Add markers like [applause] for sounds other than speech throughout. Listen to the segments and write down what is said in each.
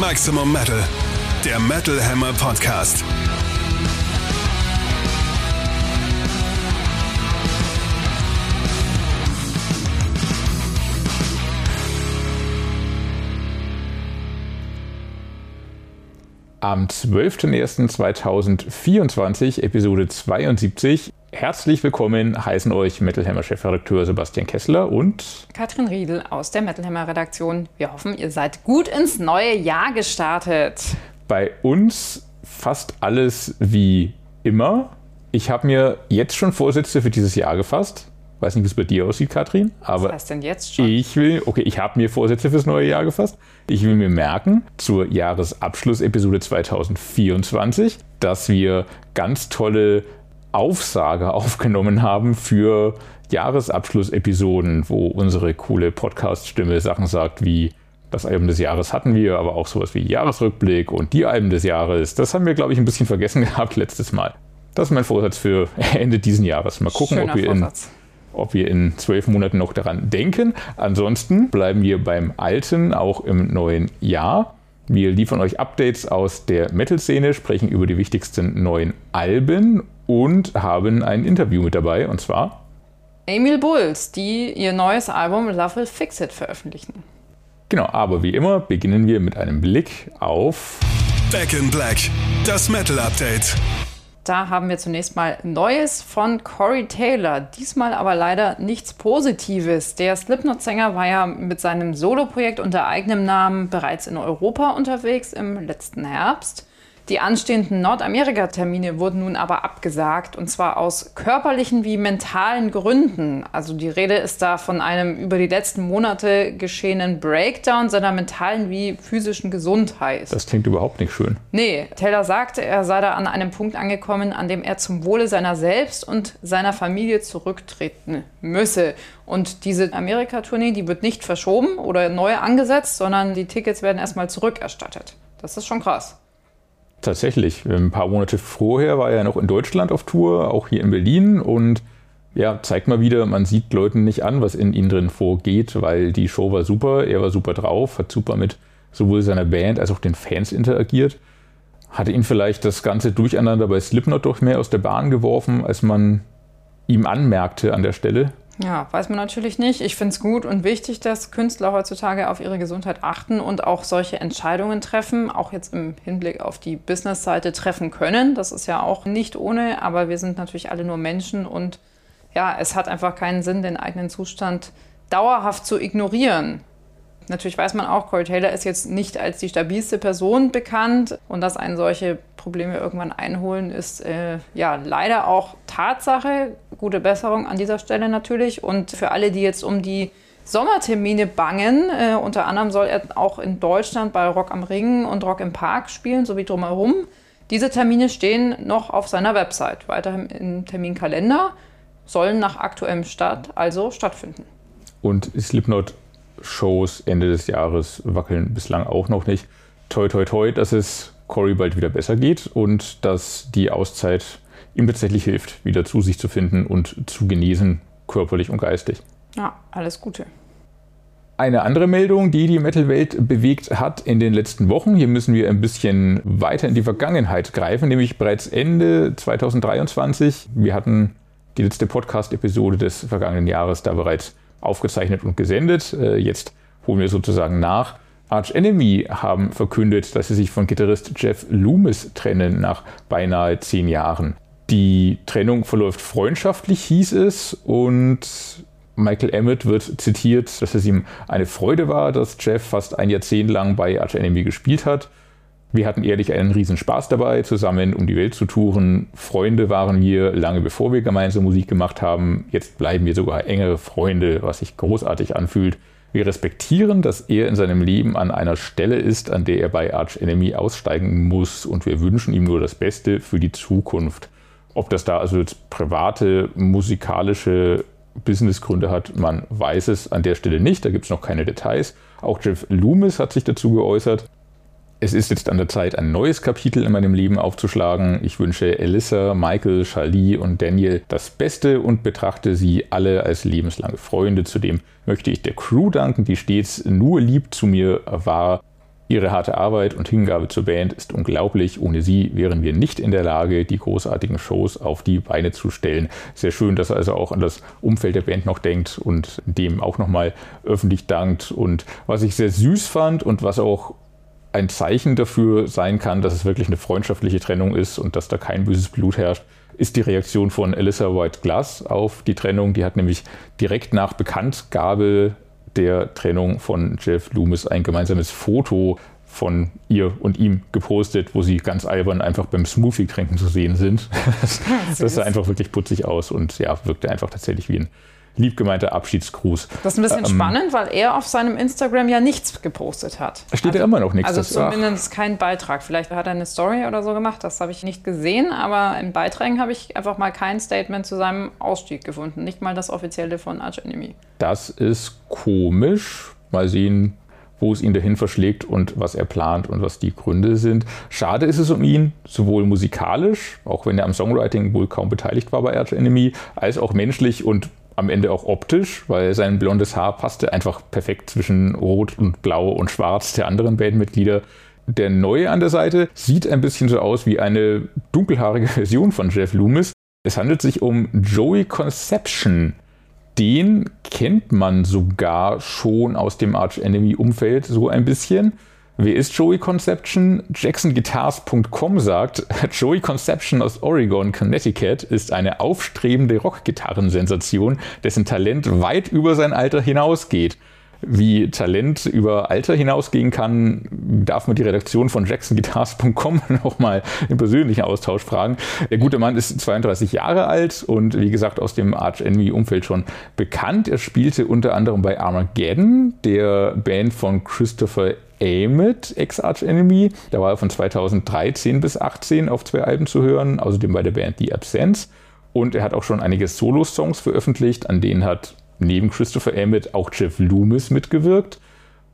Maximum Metal, der Metal Hammer Podcast. Am 12.01.2024, Episode 72. Herzlich willkommen heißen euch Metal Hammer Chefredakteur Sebastian Kessler und Katrin Riedel aus der Metal Hammer Redaktion. Wir hoffen, ihr seid gut ins neue Jahr gestartet. Bei uns fast alles wie immer. Ich habe mir jetzt schon Vorsätze für dieses Jahr gefasst. Weiß nicht, wie es bei dir aussieht, Katrin. Aber Was heißt denn jetzt schon? ich will, okay, ich habe mir Vorsätze fürs neue Jahr gefasst. Ich will mir merken, zur Jahresabschlussepisode 2024, dass wir ganz tolle Aufsage [laughs] aufgenommen haben für Jahresabschlussepisoden, wo unsere coole Podcast-Stimme Sachen sagt wie das Album des Jahres hatten wir, aber auch sowas wie Jahresrückblick und die Alben des Jahres. Das haben wir, glaube ich, ein bisschen vergessen [laughs] gehabt letztes Mal. Das ist mein Vorsatz für [laughs] Ende diesen Jahres. Mal gucken, Schöner ob wir in Vorsatz. Ob wir in zwölf Monaten noch daran denken. Ansonsten bleiben wir beim Alten auch im neuen Jahr. Wir liefern euch Updates aus der Metal-Szene, sprechen über die wichtigsten neuen Alben und haben ein Interview mit dabei. Und zwar, Emil Bulls, die ihr neues Album Love Will Fix It veröffentlichen. genau, aber wie immer beginnen wir mit einem Blick auf Back in Black, das Metal Update. Da haben wir zunächst mal Neues von Corey Taylor. Diesmal aber leider nichts Positives. Der Slipknot-Sänger war ja mit seinem Soloprojekt unter eigenem Namen bereits in Europa unterwegs im letzten Herbst. Die anstehenden Nordamerika-Termine wurden nun aber abgesagt und zwar aus körperlichen wie mentalen Gründen. Also die Rede ist da von einem über die letzten Monate geschehenen Breakdown seiner mentalen wie physischen Gesundheit. das klingt überhaupt nicht schön. Nee, Taylor sagte, er sei da an einem Punkt angekommen, an dem er zum Wohle seiner selbst und seiner Familie zurücktreten müsse. Und diese Amerika-Tournee, die wird nicht verschoben oder neu angesetzt, sondern die Tickets werden erstmal zurückerstattet. Das ist schon krass. Tatsächlich. Ein paar Monate vorher war er noch in Deutschland auf Tour, auch hier in Berlin. Und ja, zeigt mal wieder, man sieht Leuten nicht an, was in ihnen drin vorgeht, weil die Show war super, er war super drauf, hat super mit sowohl seiner Band als auch den Fans interagiert. Hatte ihn vielleicht das ganze Durcheinander bei Slipknot doch mehr aus der Bahn geworfen, als man ihm anmerkte an der Stelle. Ja, weiß man natürlich nicht. Ich finde es gut und wichtig, dass Künstler heutzutage auf ihre Gesundheit achten und auch solche Entscheidungen treffen, auch jetzt im Hinblick auf die Business-Seite treffen können. Das ist ja auch nicht ohne, aber wir sind natürlich alle nur Menschen und ja, es hat einfach keinen Sinn, den eigenen Zustand dauerhaft zu ignorieren. Natürlich weiß man auch, Corey Taylor ist jetzt nicht als die stabilste Person bekannt und dass einen solche Probleme irgendwann einholen, ist äh, ja leider auch Tatsache. Gute Besserung an dieser Stelle natürlich. Und für alle, die jetzt um die Sommertermine bangen, äh, unter anderem soll er auch in Deutschland bei Rock am Ring und Rock im Park spielen, sowie drumherum. Diese Termine stehen noch auf seiner Website, weiterhin im Terminkalender, sollen nach aktuellem Start also stattfinden. Und Slipknot-Shows Ende des Jahres wackeln bislang auch noch nicht. Toi, toi, toi, dass es Corey bald wieder besser geht und dass die Auszeit ihm tatsächlich hilft, wieder zu sich zu finden und zu genesen, körperlich und geistig. Ja, alles Gute. Eine andere Meldung, die die Metal-Welt bewegt hat in den letzten Wochen, hier müssen wir ein bisschen weiter in die Vergangenheit greifen, nämlich bereits Ende 2023. Wir hatten die letzte Podcast-Episode des vergangenen Jahres da bereits aufgezeichnet und gesendet. Äh, Jetzt holen wir sozusagen nach. Arch Enemy haben verkündet, dass sie sich von Gitarrist Jeff Loomis trennen nach beinahe zehn Jahren. Die Trennung verläuft freundschaftlich, hieß es, und Michael Emmett wird zitiert, dass es ihm eine Freude war, dass Jeff fast ein Jahrzehnt lang bei Arch Enemy gespielt hat. Wir hatten ehrlich einen riesen Spaß dabei, zusammen um die Welt zu touren. Freunde waren wir lange bevor wir gemeinsam Musik gemacht haben. Jetzt bleiben wir sogar engere Freunde, was sich großartig anfühlt. Wir respektieren, dass er in seinem Leben an einer Stelle ist, an der er bei Arch Enemy aussteigen muss und wir wünschen ihm nur das Beste für die Zukunft. Ob das da also jetzt private, musikalische Businessgründe hat, man weiß es an der Stelle nicht, da gibt es noch keine Details. Auch Jeff Loomis hat sich dazu geäußert. Es ist jetzt an der Zeit, ein neues Kapitel in meinem Leben aufzuschlagen. Ich wünsche Elissa, Michael, Charlie und Daniel das Beste und betrachte sie alle als lebenslange Freunde. Zudem möchte ich der Crew danken, die stets nur lieb zu mir war. Ihre harte Arbeit und Hingabe zur Band ist unglaublich. Ohne sie wären wir nicht in der Lage, die großartigen Shows auf die Beine zu stellen. Sehr schön, dass er also auch an das Umfeld der Band noch denkt und dem auch nochmal öffentlich dankt. Und was ich sehr süß fand und was auch ein Zeichen dafür sein kann, dass es wirklich eine freundschaftliche Trennung ist und dass da kein böses Blut herrscht, ist die Reaktion von Alyssa White Glass auf die Trennung. Die hat nämlich direkt nach Bekanntgabe der Trennung von Jeff Loomis ein gemeinsames Foto von ihr und ihm gepostet, wo sie ganz albern einfach beim Smoothie-Trinken zu sehen sind. [laughs] das sah einfach wirklich putzig aus und ja, wirkte einfach tatsächlich wie ein liebgemeinter Abschiedsgruß. Das ist ein bisschen ähm, spannend, weil er auf seinem Instagram ja nichts gepostet hat. Steht also, ja immer noch nichts. Also zumindest ach. kein Beitrag. Vielleicht hat er eine Story oder so gemacht, das habe ich nicht gesehen, aber in Beiträgen habe ich einfach mal kein Statement zu seinem Ausstieg gefunden. Nicht mal das offizielle von Arch Enemy. Das ist komisch. Mal sehen, wo es ihn dahin verschlägt und was er plant und was die Gründe sind. Schade ist es um ihn, sowohl musikalisch, auch wenn er am Songwriting wohl kaum beteiligt war bei Arch Enemy, als auch menschlich und am Ende auch optisch, weil sein blondes Haar passte einfach perfekt zwischen Rot und Blau und Schwarz der anderen Bandmitglieder. Der Neue an der Seite sieht ein bisschen so aus wie eine dunkelhaarige [laughs] Version von Jeff Loomis. Es handelt sich um Joey Conception. Den kennt man sogar schon aus dem Arch Enemy Umfeld so ein bisschen. Wer ist Joey Conception? JacksonGuitars.com sagt, [laughs] Joey Conception aus Oregon, Connecticut ist eine aufstrebende Rockgitarrensensation, dessen Talent weit über sein Alter hinausgeht. Wie Talent über Alter hinausgehen kann, darf man die Redaktion von JacksonGuitars.com [laughs] nochmal im persönlichen Austausch fragen. Der gute Mann ist 32 Jahre alt und wie gesagt aus dem Arch Enemy Umfeld schon bekannt. Er spielte unter anderem bei Armageddon, der Band von Christopher Amit, Ex-Arch Enemy. Da war er von 2013 bis 2018 auf zwei Alben zu hören, außerdem bei der Band The Absence. Und er hat auch schon einige Solo-Songs veröffentlicht, an denen hat neben Christopher Emmett auch Jeff Loomis mitgewirkt.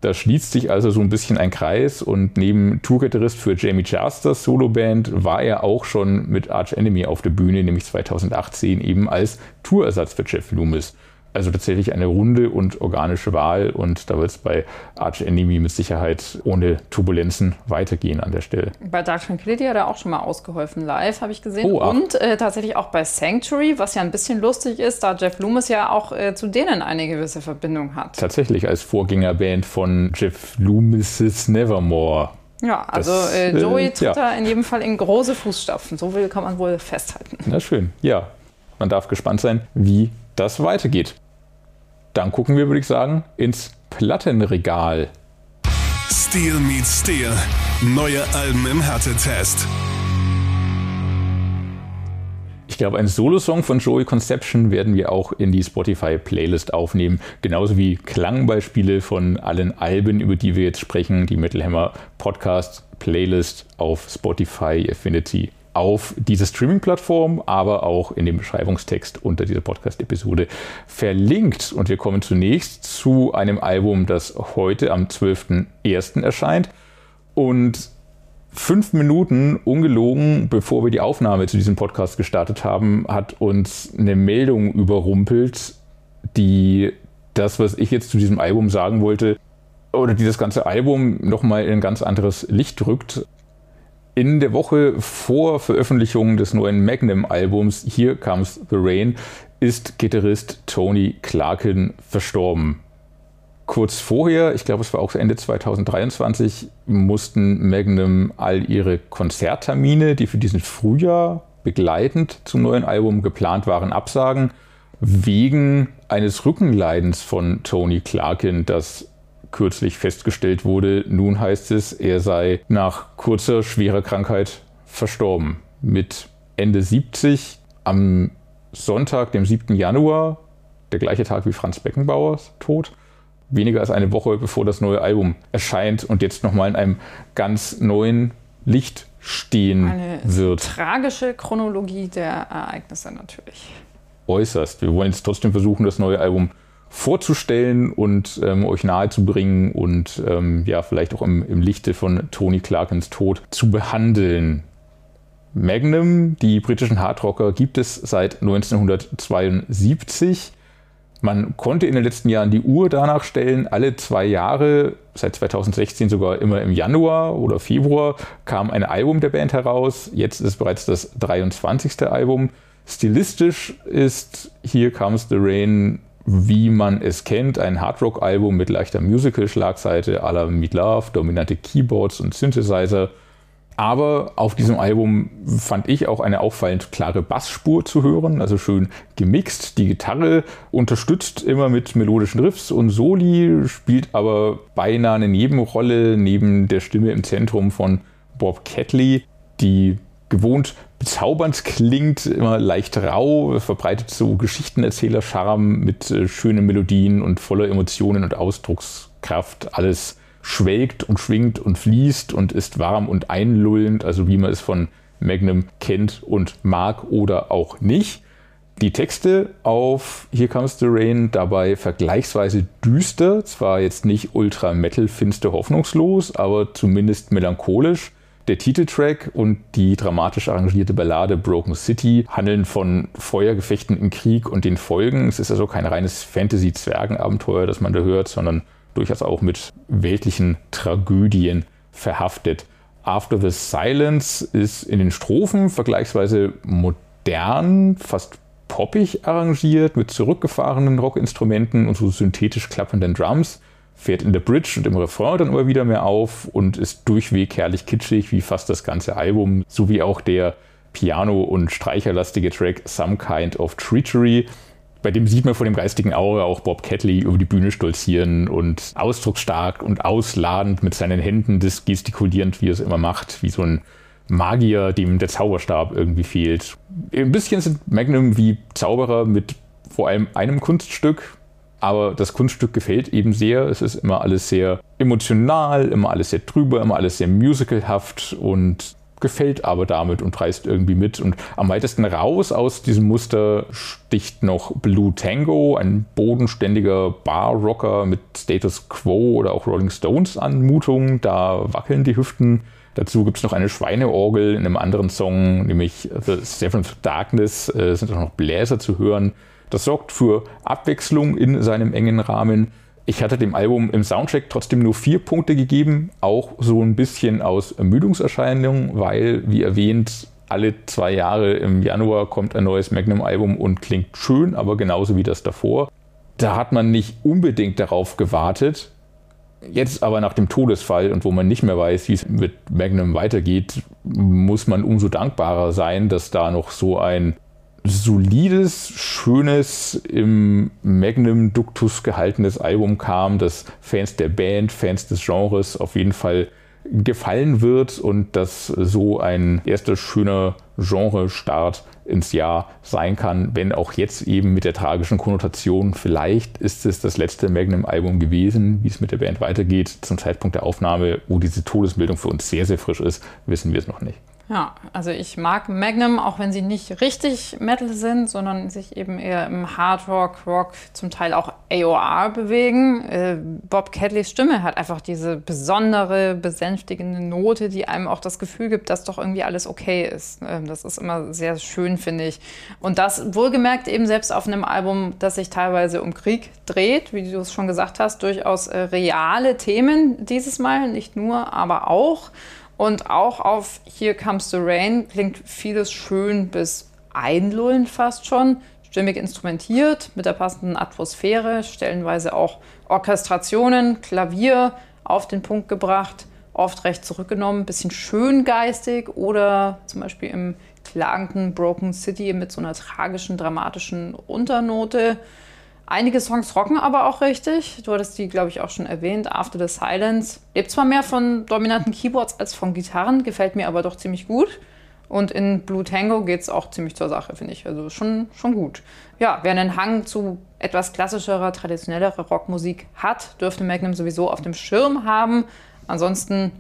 Da schließt sich also so ein bisschen ein Kreis und neben Tourgitarrist für Jamie Chasters Soloband war er auch schon mit Arch Enemy auf der Bühne, nämlich 2018 eben als Tourersatz für Jeff Loomis. Also tatsächlich eine runde und organische Wahl und da wird es bei Arch Enemy mit Sicherheit ohne Turbulenzen weitergehen an der Stelle. Bei Dark Tranquility hat er auch schon mal ausgeholfen live, habe ich gesehen. Oh, und äh, tatsächlich auch bei Sanctuary, was ja ein bisschen lustig ist, da Jeff Loomis ja auch äh, zu denen eine gewisse Verbindung hat. Tatsächlich als Vorgängerband von Jeff Loomis' Nevermore. Ja, also das, äh, Joey tritt ja. da in jedem Fall in große Fußstapfen. So viel kann man wohl festhalten. Na schön, ja. Man darf gespannt sein, wie das weitergeht. Dann gucken wir, würde ich sagen, ins Plattenregal. Steel meets Steel. Neue Alben im Härtetest. Ich glaube, einen Solo-Song von Joey Conception werden wir auch in die Spotify-Playlist aufnehmen. Genauso wie Klangbeispiele von allen Alben, über die wir jetzt sprechen. Die Metal Hammer Podcast Playlist auf Spotify. Ihr findet sie auf diese Streaming-Plattform, aber auch in dem Beschreibungstext unter dieser Podcast-Episode verlinkt. Und wir kommen zunächst zu einem Album, das heute am 12.01. erscheint. Und fünf Minuten ungelogen, bevor wir die Aufnahme zu diesem Podcast gestartet haben, hat uns eine Meldung überrumpelt, die das, was ich jetzt zu diesem Album sagen wollte, oder die das ganze Album nochmal in ein ganz anderes Licht drückt. In der Woche vor Veröffentlichung des neuen Magnum-Albums Here Comes the Rain ist Gitarrist Tony Clarkin verstorben. Kurz vorher, ich glaube es war auch Ende 2023, mussten Magnum all ihre Konzerttermine, die für diesen Frühjahr begleitend zum neuen Album geplant waren, absagen, wegen eines Rückenleidens von Tony Clarkin, das kürzlich festgestellt wurde. Nun heißt es, er sei nach kurzer, schwerer Krankheit verstorben. Mit Ende 70 am Sonntag, dem 7. Januar, der gleiche Tag wie Franz Beckenbauers Tod. Weniger als eine Woche bevor das neue Album erscheint und jetzt nochmal in einem ganz neuen Licht stehen eine wird. Tragische Chronologie der Ereignisse natürlich. Äußerst. Wir wollen jetzt trotzdem versuchen, das neue Album vorzustellen und ähm, euch nahezubringen und ähm, ja, vielleicht auch im, im Lichte von Tony Clarkens Tod zu behandeln. Magnum, die britischen Hardrocker, gibt es seit 1972. Man konnte in den letzten Jahren die Uhr danach stellen, alle zwei Jahre, seit 2016 sogar immer im Januar oder Februar, kam ein Album der Band heraus. Jetzt ist bereits das 23. Album. Stilistisch ist Here Comes the Rain, wie man es kennt, ein Hardrock-Album mit leichter Musical-Schlagseite la Meat Love, dominante Keyboards und Synthesizer aber auf diesem Album fand ich auch eine auffallend klare Bassspur zu hören, also schön gemixt. Die Gitarre unterstützt immer mit melodischen Riffs und Soli, spielt aber beinahe eine Nebenrolle neben der Stimme im Zentrum von Bob Catley, die gewohnt bezaubernd klingt, immer leicht rau, verbreitet so Geschichtenerzähler-Charme mit äh, schönen Melodien und voller Emotionen und Ausdruckskraft. Alles schwelgt und schwingt und fließt und ist warm und einlullend, also wie man es von Magnum kennt und mag oder auch nicht. Die Texte auf Here Comes the Rain dabei vergleichsweise düster, zwar jetzt nicht ultra metal finster hoffnungslos, aber zumindest melancholisch. Der Titeltrack und die dramatisch arrangierte Ballade Broken City handeln von Feuergefechten im Krieg und den Folgen. Es ist also kein reines Fantasy-Zwergenabenteuer, das man da hört, sondern durchaus auch mit weltlichen Tragödien verhaftet. After the Silence ist in den Strophen vergleichsweise modern, fast poppig arrangiert, mit zurückgefahrenen Rockinstrumenten und so synthetisch klappenden Drums, fährt in der Bridge und im Refrain dann immer wieder mehr auf und ist durchweg herrlich kitschig, wie fast das ganze Album, sowie auch der Piano- und Streicherlastige Track Some Kind of Treachery, bei dem sieht man vor dem geistigen Auge auch Bob Catley über die Bühne stolzieren und ausdrucksstark und ausladend mit seinen Händen das gestikulierend, wie er es immer macht, wie so ein Magier, dem der Zauberstab irgendwie fehlt. Ein bisschen sind Magnum wie Zauberer mit vor allem einem Kunststück, aber das Kunststück gefällt eben sehr. Es ist immer alles sehr emotional, immer alles sehr drüber, immer alles sehr musicalhaft und gefällt aber damit und reißt irgendwie mit. Und am weitesten raus aus diesem Muster sticht noch Blue Tango, ein bodenständiger Bar-Rocker mit Status Quo oder auch Rolling Stones Anmutung. Da wackeln die Hüften. Dazu gibt es noch eine Schweineorgel in einem anderen Song, nämlich The Seventh Darkness. Äh, sind auch noch Bläser zu hören. Das sorgt für Abwechslung in seinem engen Rahmen. Ich hatte dem Album im Soundtrack trotzdem nur vier Punkte gegeben, auch so ein bisschen aus Ermüdungserscheinungen, weil, wie erwähnt, alle zwei Jahre im Januar kommt ein neues Magnum-Album und klingt schön, aber genauso wie das davor. Da hat man nicht unbedingt darauf gewartet. Jetzt aber nach dem Todesfall und wo man nicht mehr weiß, wie es mit Magnum weitergeht, muss man umso dankbarer sein, dass da noch so ein solides, schönes, im Magnum-Duktus gehaltenes Album kam, das Fans der Band, Fans des Genres auf jeden Fall gefallen wird und das so ein erster schöner Genre-Start ins Jahr sein kann, wenn auch jetzt eben mit der tragischen Konnotation. Vielleicht ist es das letzte Magnum-Album gewesen. Wie es mit der Band weitergeht, zum Zeitpunkt der Aufnahme, wo diese Todesmeldung für uns sehr, sehr frisch ist, wissen wir es noch nicht. Ja, also ich mag Magnum, auch wenn sie nicht richtig Metal sind, sondern sich eben eher im Hard Rock, Rock, zum Teil auch AOR bewegen. Äh, Bob Cadleys Stimme hat einfach diese besondere, besänftigende Note, die einem auch das Gefühl gibt, dass doch irgendwie alles okay ist. Ähm, das ist immer sehr schön, finde ich. Und das wohlgemerkt eben selbst auf einem Album, das sich teilweise um Krieg dreht, wie du es schon gesagt hast, durchaus äh, reale Themen dieses Mal, nicht nur, aber auch. Und auch auf Here Comes the Rain klingt vieles schön bis einlullend fast schon. Stimmig instrumentiert, mit der passenden Atmosphäre, stellenweise auch Orchestrationen, Klavier auf den Punkt gebracht, oft recht zurückgenommen, bisschen schöngeistig oder zum Beispiel im klagenden Broken City mit so einer tragischen, dramatischen Unternote. Einige Songs rocken aber auch richtig. Du hattest die, glaube ich, auch schon erwähnt. After the Silence lebt zwar mehr von dominanten Keyboards als von Gitarren, gefällt mir aber doch ziemlich gut. Und in Blue Tango geht es auch ziemlich zur Sache, finde ich. Also schon, schon gut. Ja, wer einen Hang zu etwas klassischerer, traditionellerer Rockmusik hat, dürfte Magnum sowieso auf dem Schirm haben. Ansonsten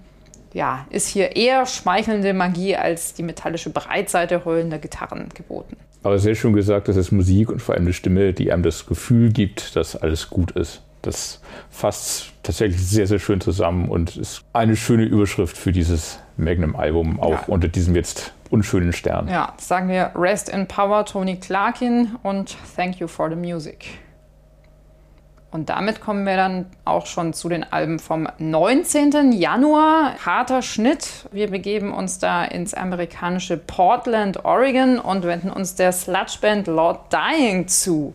ja, ist hier eher schmeichelnde Magie als die metallische Breitseite heulender Gitarren geboten. Aber sehr schön gesagt, das ist Musik und vor allem eine Stimme, die einem das Gefühl gibt, dass alles gut ist. Das fasst tatsächlich sehr, sehr schön zusammen und ist eine schöne Überschrift für dieses Magnum-Album, auch ja. unter diesem jetzt unschönen Stern. Ja, sagen wir Rest in Power, Tony Clarkin und Thank You for the Music. Und damit kommen wir dann auch schon zu den Alben vom 19. Januar. Harter Schnitt. Wir begeben uns da ins amerikanische Portland, Oregon und wenden uns der Sludge-Band Lord Dying zu.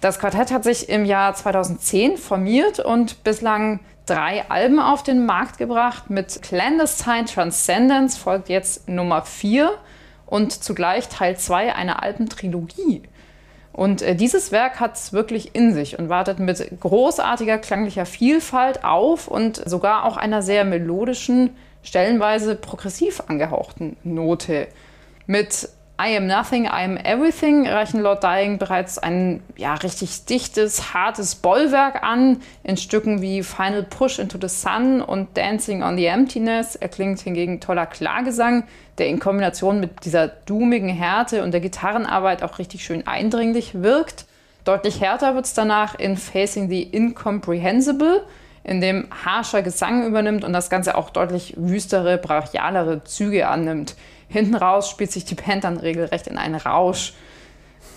Das Quartett hat sich im Jahr 2010 formiert und bislang drei Alben auf den Markt gebracht. Mit Clandestine Transcendence folgt jetzt Nummer 4 und zugleich Teil 2 einer Albentrilogie. Und äh, dieses Werk hat es wirklich in sich und wartet mit großartiger klanglicher Vielfalt auf und sogar auch einer sehr melodischen, stellenweise progressiv angehauchten Note. Mit I Am Nothing, I Am Everything reichen Lord Dying bereits ein ja, richtig dichtes, hartes Bollwerk an. In Stücken wie Final Push into the Sun und Dancing on the Emptiness erklingt hingegen toller Klagesang, der in Kombination mit dieser doomigen Härte und der Gitarrenarbeit auch richtig schön eindringlich wirkt. Deutlich härter wird es danach in Facing the Incomprehensible, in dem harscher Gesang übernimmt und das Ganze auch deutlich wüstere, brachialere Züge annimmt. Hinten raus spielt sich die Band dann regelrecht in einen Rausch.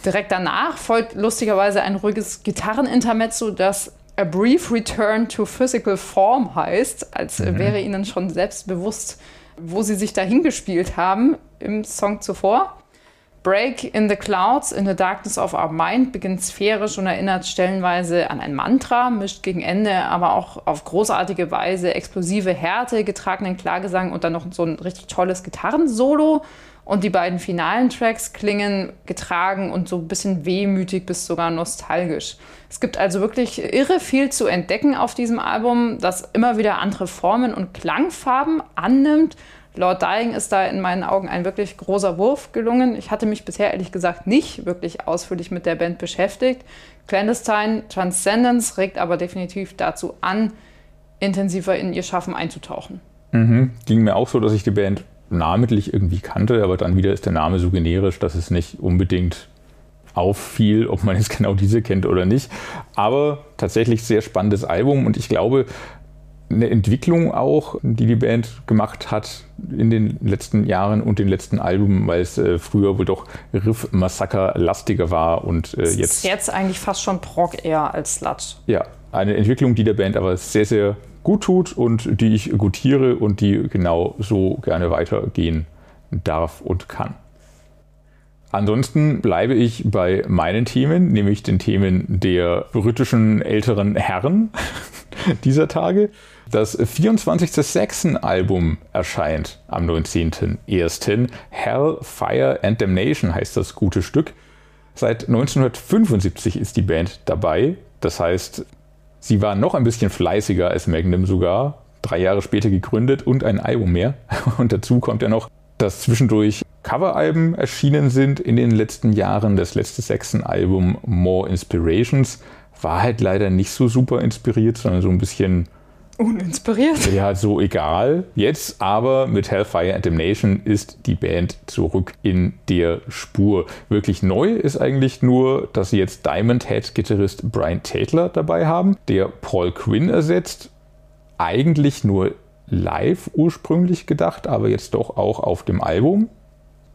Direkt danach folgt lustigerweise ein ruhiges Gitarrenintermezzo, das A Brief Return to Physical Form heißt, als mhm. wäre ihnen schon selbst bewusst, wo sie sich dahin gespielt haben im Song zuvor. Break in the Clouds in the Darkness of Our Mind beginnt sphärisch und erinnert stellenweise an ein Mantra, mischt gegen Ende aber auch auf großartige Weise explosive Härte, getragenen Klagesang und dann noch so ein richtig tolles Gitarrensolo. Und die beiden finalen Tracks klingen getragen und so ein bisschen wehmütig bis sogar nostalgisch. Es gibt also wirklich irre viel zu entdecken auf diesem Album, das immer wieder andere Formen und Klangfarben annimmt Lord Dying ist da in meinen Augen ein wirklich großer Wurf gelungen. Ich hatte mich bisher ehrlich gesagt nicht wirklich ausführlich mit der Band beschäftigt. Clandestine Transcendence regt aber definitiv dazu an, intensiver in ihr Schaffen einzutauchen. Mhm. Ging mir auch so, dass ich die Band namentlich irgendwie kannte, aber dann wieder ist der Name so generisch, dass es nicht unbedingt auffiel, ob man jetzt genau diese kennt oder nicht. Aber tatsächlich sehr spannendes Album und ich glaube, eine Entwicklung auch, die die Band gemacht hat in den letzten Jahren und den letzten Alben, weil es äh, früher wohl doch Riff-Massaker-lastiger war und äh, jetzt. Ist jetzt eigentlich fast schon Prog eher als Sludge. Ja, eine Entwicklung, die der Band aber sehr, sehr gut tut und die ich gutiere und die genau so gerne weitergehen darf und kann. Ansonsten bleibe ich bei meinen Themen, nämlich den Themen der britischen älteren Herren [laughs] dieser Tage. Das 24. Saxon-Album erscheint am 19.01. Hell, Fire and Damnation heißt das gute Stück. Seit 1975 ist die Band dabei. Das heißt, sie war noch ein bisschen fleißiger als Magnum sogar. Drei Jahre später gegründet und ein Album mehr. [laughs] Und dazu kommt ja noch, dass zwischendurch Coveralben erschienen sind in den letzten Jahren. Das letzte Saxon-Album More Inspirations war halt leider nicht so super inspiriert, sondern so ein bisschen Uninspiriert. Ja, so egal. Jetzt aber mit Hellfire and Damnation ist die Band zurück in der Spur. Wirklich neu ist eigentlich nur, dass sie jetzt Diamond Head Gitarrist Brian Tatler dabei haben, der Paul Quinn ersetzt. Eigentlich nur live ursprünglich gedacht, aber jetzt doch auch auf dem Album.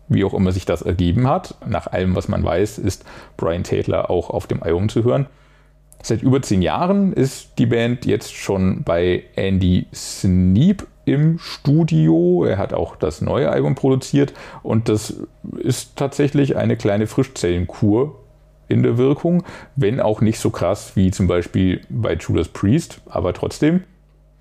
Wie auch immer sich das ergeben hat. Nach allem, was man weiß, ist Brian Tatler auch auf dem Album zu hören. Seit über zehn Jahren ist die Band jetzt schon bei Andy Sneap im Studio. Er hat auch das neue Album produziert und das ist tatsächlich eine kleine Frischzellenkur in der Wirkung, wenn auch nicht so krass wie zum Beispiel bei Judas Priest, aber trotzdem.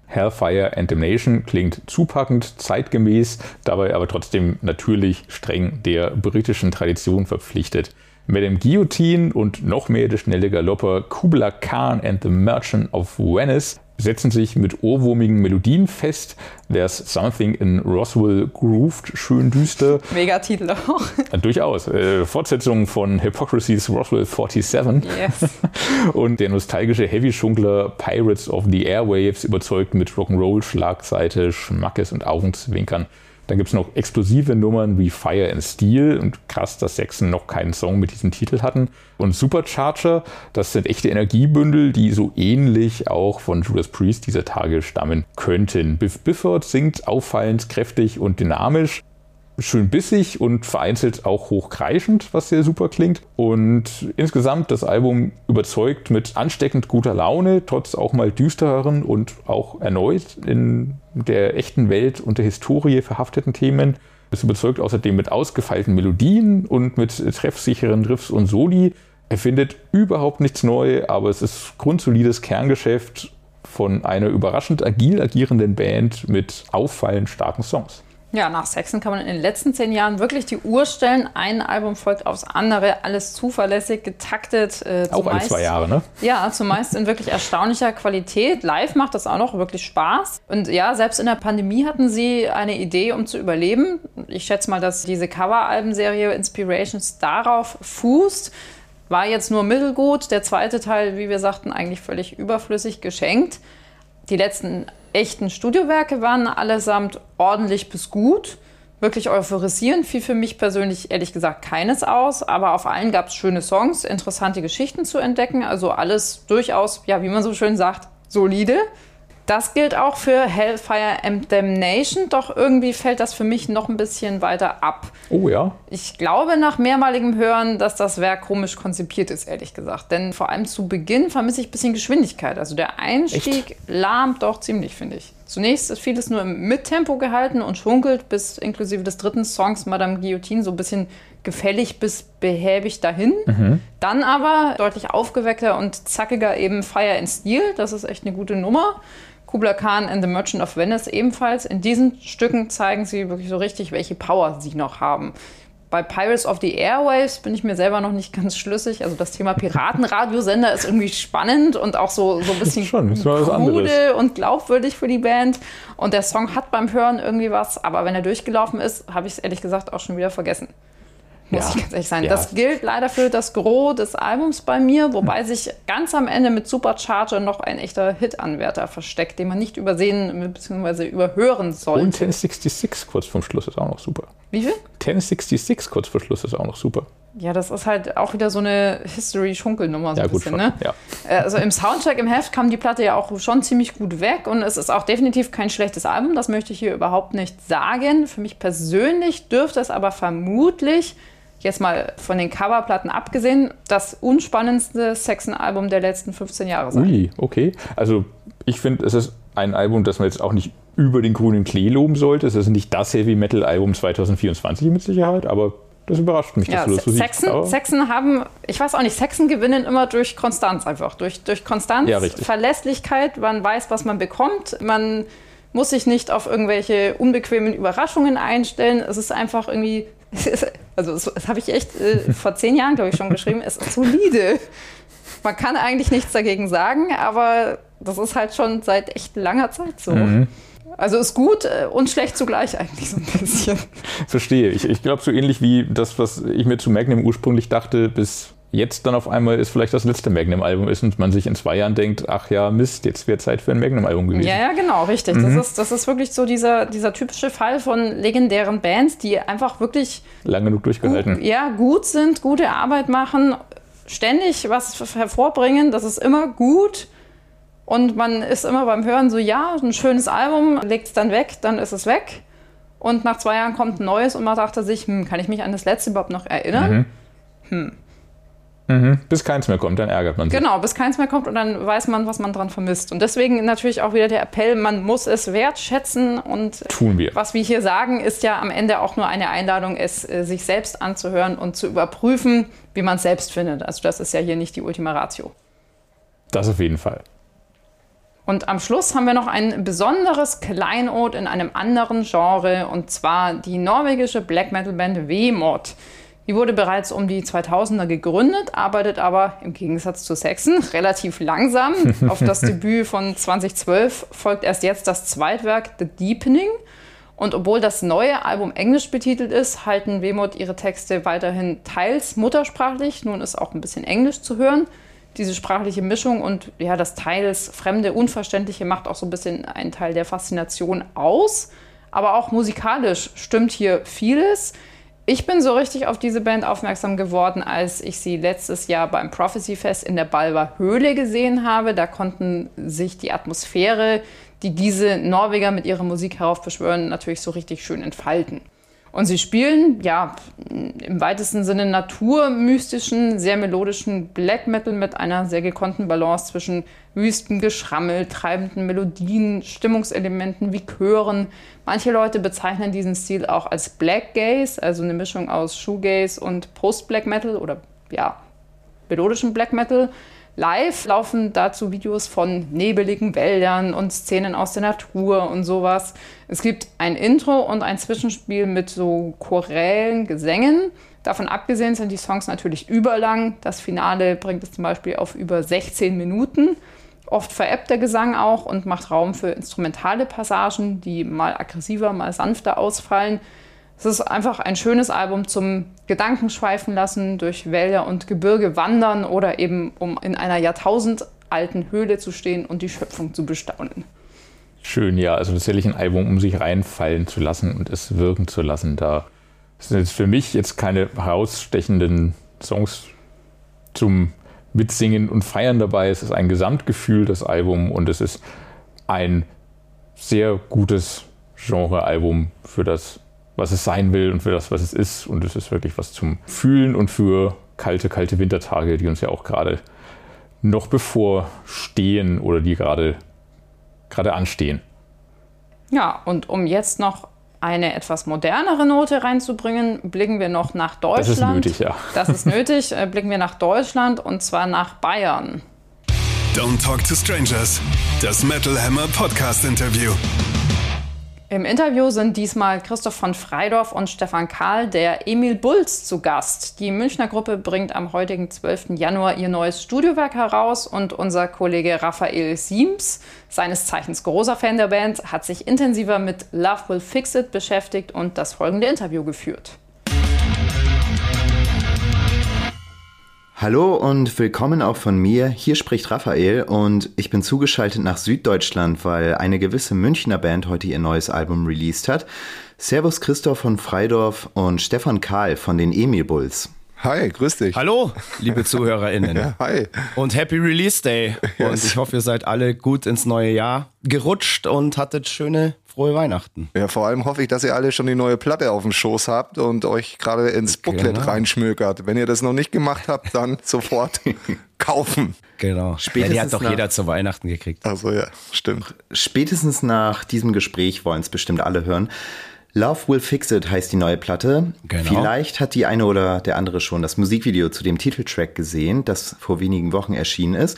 Hellfire and Damnation klingt zupackend, zeitgemäß, dabei aber trotzdem natürlich streng der britischen Tradition verpflichtet. Madame Guillotine und noch mehr der schnelle Galopper Kubla Khan and the Merchant of Venice setzen sich mit ohrwurmigen Melodien fest. There's Something in Roswell grooved, schön düster. Megatitel auch. Ja, durchaus. Äh, Fortsetzung von Hypocrisy's Roswell 47. Yes. [laughs] Und der nostalgische Heavy-Schunkler Pirates of the Airwaves überzeugt mit Rock'n'Roll, Schlagseite, Schmackes und Augenzwinkern. Dann gibt es noch explosive Nummern wie Fire and Steel und krass, dass Saxon noch keinen Song mit diesem Titel hatten. Und Supercharger, das sind echte Energiebündel, die so ähnlich auch von Judas Priest dieser Tage stammen könnten. Biff Bifford singt auffallend kräftig und dynamisch. Schön bissig und vereinzelt auch hochkreischend, was sehr super klingt. Und insgesamt das Album überzeugt mit ansteckend guter Laune, trotz auch mal düstereren und auch erneut in der echten Welt und der Historie verhafteten Themen. Es überzeugt außerdem mit ausgefeilten Melodien und mit treffsicheren Riffs und Soli. Er findet überhaupt nichts neu, aber es ist grundsolides Kerngeschäft von einer überraschend agil agierenden Band mit auffallend starken Songs. Ja, nach Saxon kann man in den letzten zehn Jahren wirklich die Uhr stellen. Ein Album folgt aufs andere, alles zuverlässig, getaktet. Äh, auch alle zwei Jahre, ne? Ja, zumeist in wirklich erstaunlicher Qualität. Live macht das auch noch wirklich Spaß. Und ja, selbst in der Pandemie hatten sie eine Idee, um zu überleben. Ich schätze mal, dass diese Cover-Albenserie Inspirations darauf fußt. War jetzt nur mittelgut. Der zweite Teil, wie wir sagten, eigentlich völlig überflüssig geschenkt. Die letzten echten Studiowerke waren allesamt ordentlich bis gut. Wirklich euphorisieren fiel für mich persönlich ehrlich gesagt keines aus, aber auf allen gab es schöne Songs, interessante Geschichten zu entdecken, also alles durchaus, ja, wie man so schön sagt, solide. Das gilt auch für Hellfire Damnation, doch irgendwie fällt das für mich noch ein bisschen weiter ab. Oh ja. Ich glaube nach mehrmaligem Hören, dass das Werk komisch konzipiert ist, ehrlich gesagt. Denn vor allem zu Beginn vermisse ich ein bisschen Geschwindigkeit. Also der Einstieg Echt? lahmt doch ziemlich, finde ich. Zunächst ist vieles nur im Mittempo gehalten und schunkelt bis inklusive des dritten Songs Madame Guillotine so ein bisschen gefällig bis behäbig dahin. Mhm. Dann aber deutlich aufgeweckter und zackiger eben Fire in Steel. Das ist echt eine gute Nummer. Kubla Khan and the Merchant of Venice ebenfalls. In diesen Stücken zeigen sie wirklich so richtig, welche Power sie noch haben. Bei Pirates of the Airwaves bin ich mir selber noch nicht [laughs] ganz schlüssig. Also das Thema Piratenradiosender ist irgendwie spannend und auch so, so ein bisschen Schon, krude und glaubwürdig für die Band. Und der Song hat beim Hören irgendwie was, aber wenn er durchgelaufen ist, habe ich es ehrlich gesagt auch schon wieder vergessen muss ja. ich ganz ehrlich sein. Ja. Das gilt leider für das Gros des Albums bei mir, wobei sich ganz am Ende mit Supercharger noch ein echter Hit-Anwärter versteckt, den man nicht übersehen bzw. überhören sollte. Und 1066 kurz vorm Schluss ist auch noch super. Wie viel? 1066 kurz vor Schluss ist auch noch super. Ja, das ist halt auch wieder so eine History-Schunkelnummer so ja, ein bisschen, gut, ne? Ja. Also im Soundtrack im Heft kam die Platte ja auch schon ziemlich gut weg und es ist auch definitiv kein schlechtes Album, das möchte ich hier überhaupt nicht sagen. Für mich persönlich dürfte es aber vermutlich jetzt mal von den Coverplatten abgesehen, das unspannendste Saxon-Album der letzten 15 Jahre sein. Ui, okay. Also ich finde, es ist ein Album, das man jetzt auch nicht über den grünen Klee loben sollte. Es ist nicht das Heavy Metal Album 2024 mit Sicherheit, aber das überrascht mich, dass ja, du das so Saxon, siehst. Saxon haben, ich weiß auch nicht, Saxon gewinnen immer durch Konstanz einfach. Durch, durch Konstanz, ja, Verlässlichkeit, man weiß, was man bekommt, man muss sich nicht auf irgendwelche unbequemen Überraschungen einstellen. Es ist einfach irgendwie [laughs] also das, das habe ich echt äh, vor zehn Jahren, glaube ich, schon geschrieben, es ist solide. Man kann eigentlich nichts dagegen sagen, aber das ist halt schon seit echt langer Zeit so. Mhm. Also ist gut äh, und schlecht zugleich eigentlich so ein bisschen. Verstehe. Ich, ich glaube, so ähnlich wie das, was ich mir zu Magnum ursprünglich dachte, bis jetzt dann auf einmal ist vielleicht das letzte Magnum-Album ist und man sich in zwei Jahren denkt, ach ja, Mist, jetzt wäre Zeit für ein Magnum-Album gewesen. Ja, ja, genau, richtig. Mhm. Das, ist, das ist wirklich so dieser, dieser typische Fall von legendären Bands, die einfach wirklich lange genug durchgehalten. Gut, ja, gut sind, gute Arbeit machen, ständig was hervorbringen, das ist immer gut. Und man ist immer beim Hören so, ja, ein schönes Album, legt es dann weg, dann ist es weg. Und nach zwei Jahren kommt ein neues und man dachte sich, hm, kann ich mich an das letzte überhaupt noch erinnern? Mhm. Hm. Mhm. Bis keins mehr kommt, dann ärgert man sich. Genau, bis keins mehr kommt und dann weiß man, was man dran vermisst. Und deswegen natürlich auch wieder der Appell, man muss es wertschätzen und tun wir. Was wir hier sagen, ist ja am Ende auch nur eine Einladung, es äh, sich selbst anzuhören und zu überprüfen, wie man es selbst findet. Also das ist ja hier nicht die Ultima Ratio. Das auf jeden Fall. Und am Schluss haben wir noch ein besonderes Kleinod in einem anderen Genre und zwar die norwegische Black Metal Band W-Mod. Die wurde bereits um die 2000er gegründet, arbeitet aber im Gegensatz zu Saxon relativ langsam. [laughs] Auf das Debüt von 2012 folgt erst jetzt das Zweitwerk The Deepening. Und obwohl das neue Album englisch betitelt ist, halten Wehmut ihre Texte weiterhin teils muttersprachlich. Nun ist auch ein bisschen Englisch zu hören. Diese sprachliche Mischung und ja, das teils fremde, unverständliche macht auch so ein bisschen einen Teil der Faszination aus. Aber auch musikalisch stimmt hier vieles. Ich bin so richtig auf diese Band aufmerksam geworden, als ich sie letztes Jahr beim Prophecy Fest in der Balver Höhle gesehen habe. Da konnten sich die Atmosphäre, die diese Norweger mit ihrer Musik heraufbeschwören, natürlich so richtig schön entfalten. Und sie spielen, ja, im weitesten Sinne naturmystischen, sehr melodischen Black Metal mit einer sehr gekonnten Balance zwischen wüsten Geschrammel, treibenden Melodien, Stimmungselementen wie Chören. Manche Leute bezeichnen diesen Stil auch als Black Gaze, also eine Mischung aus Shoegaze und Post-Black Metal oder, ja, melodischen Black Metal. Live laufen dazu Videos von nebeligen Wäldern und Szenen aus der Natur und sowas. Es gibt ein Intro und ein Zwischenspiel mit so chorälen Gesängen. Davon abgesehen sind die Songs natürlich überlang. Das Finale bringt es zum Beispiel auf über 16 Minuten. Oft veräppt der Gesang auch und macht Raum für instrumentale Passagen, die mal aggressiver, mal sanfter ausfallen. Es ist einfach ein schönes Album zum Gedankenschweifen lassen, durch Wälder und Gebirge wandern oder eben um in einer jahrtausendalten Höhle zu stehen und die Schöpfung zu bestaunen. Schön, ja. Also tatsächlich ein Album, um sich reinfallen zu lassen und es wirken zu lassen. Da sind jetzt für mich jetzt keine herausstechenden Songs zum Mitsingen und Feiern dabei. Es ist ein Gesamtgefühl, das Album, und es ist ein sehr gutes Genrealbum für das was es sein will und für das, was es ist. Und es ist wirklich was zum Fühlen und für kalte, kalte Wintertage, die uns ja auch gerade noch bevorstehen oder die gerade, gerade anstehen. Ja, und um jetzt noch eine etwas modernere Note reinzubringen, blicken wir noch nach Deutschland. Das ist nötig, ja. Das ist nötig. Äh, blicken wir nach Deutschland und zwar nach Bayern. Don't Talk to Strangers, das Metal Hammer Podcast Interview. Im Interview sind diesmal Christoph von Freidorf und Stefan Kahl der Emil Bulls zu Gast. Die Münchner Gruppe bringt am heutigen 12. Januar ihr neues Studiowerk heraus und unser Kollege Raphael Siems, seines Zeichens großer Fan der Band, hat sich intensiver mit Love Will Fix It beschäftigt und das folgende Interview geführt. Hallo und willkommen auch von mir. Hier spricht Raphael und ich bin zugeschaltet nach Süddeutschland, weil eine gewisse Münchner Band heute ihr neues Album released hat. Servus Christoph von Freidorf und Stefan Kahl von den Emil Bulls. Hi, grüß dich. Hallo, liebe ZuhörerInnen. [laughs] ja, hi. Und Happy Release Day. [laughs] Und ich hoffe, ihr seid alle gut ins neue Jahr gerutscht und hattet schöne frohe Weihnachten. Ja, vor allem hoffe ich, dass ihr alle schon die neue Platte auf dem Schoß habt und euch gerade ins Booklet genau. reinschmökert. Wenn ihr das noch nicht gemacht habt, dann [laughs] sofort kaufen. Genau. Spätestens ja, die hat doch jeder zu Weihnachten gekriegt. Also ja, stimmt. Spätestens nach diesem Gespräch wollen es bestimmt alle hören. Love Will Fix It heißt die neue Platte. Genau. Vielleicht hat die eine oder der andere schon das Musikvideo zu dem Titeltrack gesehen, das vor wenigen Wochen erschienen ist.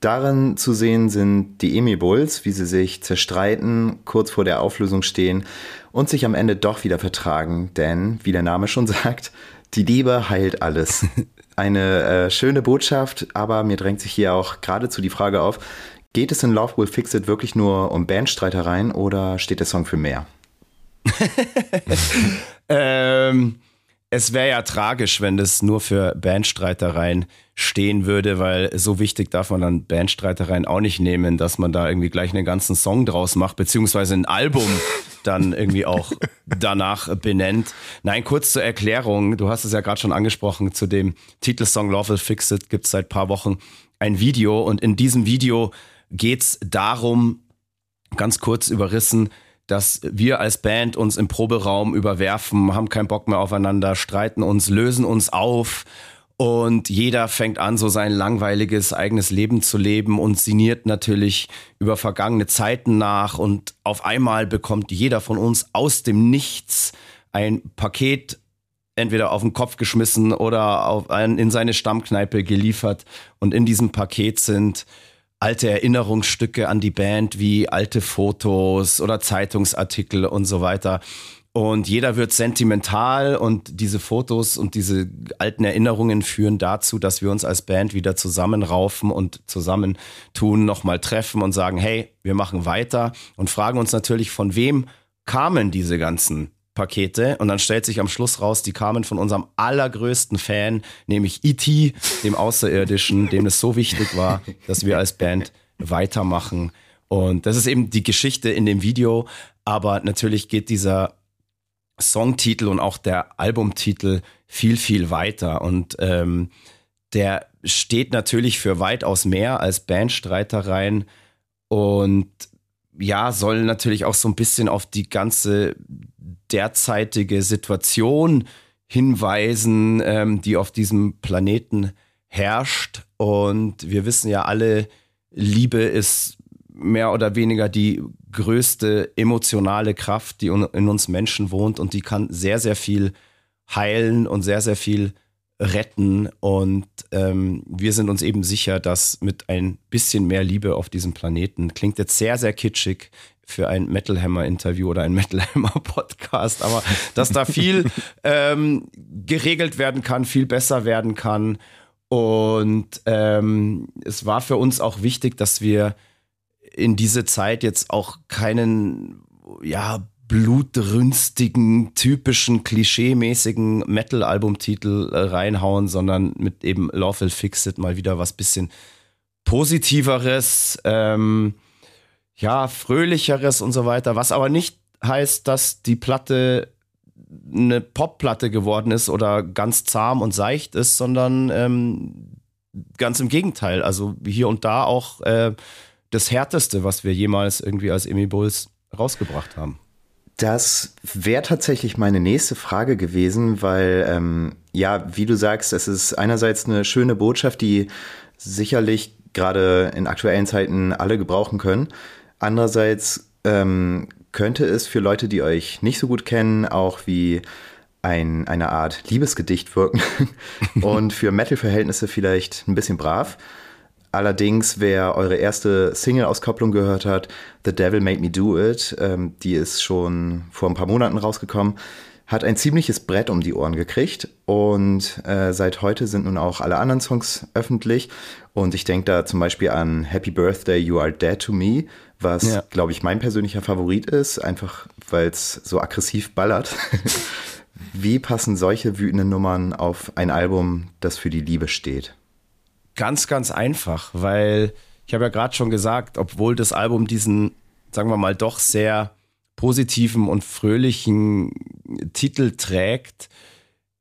Darin zu sehen sind die Emi Bulls, wie sie sich zerstreiten, kurz vor der Auflösung stehen und sich am Ende doch wieder vertragen, denn, wie der Name schon [laughs] sagt, die Liebe heilt alles. [laughs] Eine äh, schöne Botschaft, aber mir drängt sich hier auch geradezu die Frage auf, geht es in Love Will Fix It wirklich nur um Bandstreitereien oder steht der Song für mehr? [laughs] ähm, es wäre ja tragisch, wenn das nur für Bandstreitereien stehen würde, weil so wichtig darf man dann Bandstreitereien auch nicht nehmen, dass man da irgendwie gleich einen ganzen Song draus macht, beziehungsweise ein Album dann irgendwie auch danach benennt. Nein, kurz zur Erklärung, du hast es ja gerade schon angesprochen, zu dem Titelsong Love Will Fix It gibt es seit paar Wochen ein Video und in diesem Video geht es darum, ganz kurz überrissen, dass wir als Band uns im Proberaum überwerfen, haben keinen Bock mehr aufeinander, streiten uns, lösen uns auf. Und jeder fängt an, so sein langweiliges eigenes Leben zu leben und sinniert natürlich über vergangene Zeiten nach. Und auf einmal bekommt jeder von uns aus dem Nichts ein Paket entweder auf den Kopf geschmissen oder auf ein, in seine Stammkneipe geliefert. Und in diesem Paket sind alte Erinnerungsstücke an die Band wie alte Fotos oder Zeitungsartikel und so weiter. Und jeder wird sentimental und diese Fotos und diese alten Erinnerungen führen dazu, dass wir uns als Band wieder zusammenraufen und zusammentun, nochmal treffen und sagen, hey, wir machen weiter und fragen uns natürlich, von wem kamen diese ganzen Pakete und dann stellt sich am Schluss raus, die kamen von unserem allergrößten Fan, nämlich E.T., dem Außerirdischen, dem es so wichtig war, dass wir als Band weitermachen. Und das ist eben die Geschichte in dem Video. Aber natürlich geht dieser Songtitel und auch der Albumtitel viel, viel weiter. Und ähm, der steht natürlich für weitaus mehr als Bandstreitereien und ja, soll natürlich auch so ein bisschen auf die ganze derzeitige Situation hinweisen, ähm, die auf diesem Planeten herrscht. Und wir wissen ja alle, Liebe ist mehr oder weniger die größte emotionale Kraft, die in uns Menschen wohnt und die kann sehr, sehr viel heilen und sehr, sehr viel retten. Und ähm, wir sind uns eben sicher, dass mit ein bisschen mehr Liebe auf diesem Planeten, klingt jetzt sehr, sehr kitschig für ein Metal Hammer Interview oder ein Metal Hammer [laughs] Podcast, aber dass da viel ähm, geregelt werden kann, viel besser werden kann. Und ähm, es war für uns auch wichtig, dass wir in diese Zeit jetzt auch keinen, ja, blutrünstigen, typischen, klischeemäßigen Metal-Albumtitel äh, reinhauen, sondern mit eben Lawful Fixed mal wieder was bisschen Positiveres, ähm, ja, Fröhlicheres und so weiter. Was aber nicht heißt, dass die Platte eine Popplatte geworden ist oder ganz zahm und seicht ist, sondern ähm, ganz im Gegenteil. Also hier und da auch äh, das Härteste, was wir jemals irgendwie als Emi Bulls rausgebracht haben. Das wäre tatsächlich meine nächste Frage gewesen, weil, ähm, ja, wie du sagst, es ist einerseits eine schöne Botschaft, die sicherlich gerade in aktuellen Zeiten alle gebrauchen können. Andererseits ähm, könnte es für Leute, die euch nicht so gut kennen, auch wie ein, eine Art Liebesgedicht wirken [laughs] und für Metal-Verhältnisse vielleicht ein bisschen brav. Allerdings, wer eure erste Single-Auskopplung gehört hat, The Devil Made Me Do It, ähm, die ist schon vor ein paar Monaten rausgekommen, hat ein ziemliches Brett um die Ohren gekriegt und äh, seit heute sind nun auch alle anderen Songs öffentlich und ich denke da zum Beispiel an Happy Birthday, You Are Dead to Me, was, ja. glaube ich, mein persönlicher Favorit ist, einfach weil es so aggressiv ballert. [laughs] Wie passen solche wütenden Nummern auf ein Album, das für die Liebe steht? Ganz, ganz einfach, weil ich habe ja gerade schon gesagt, obwohl das Album diesen, sagen wir mal, doch sehr positiven und fröhlichen Titel trägt,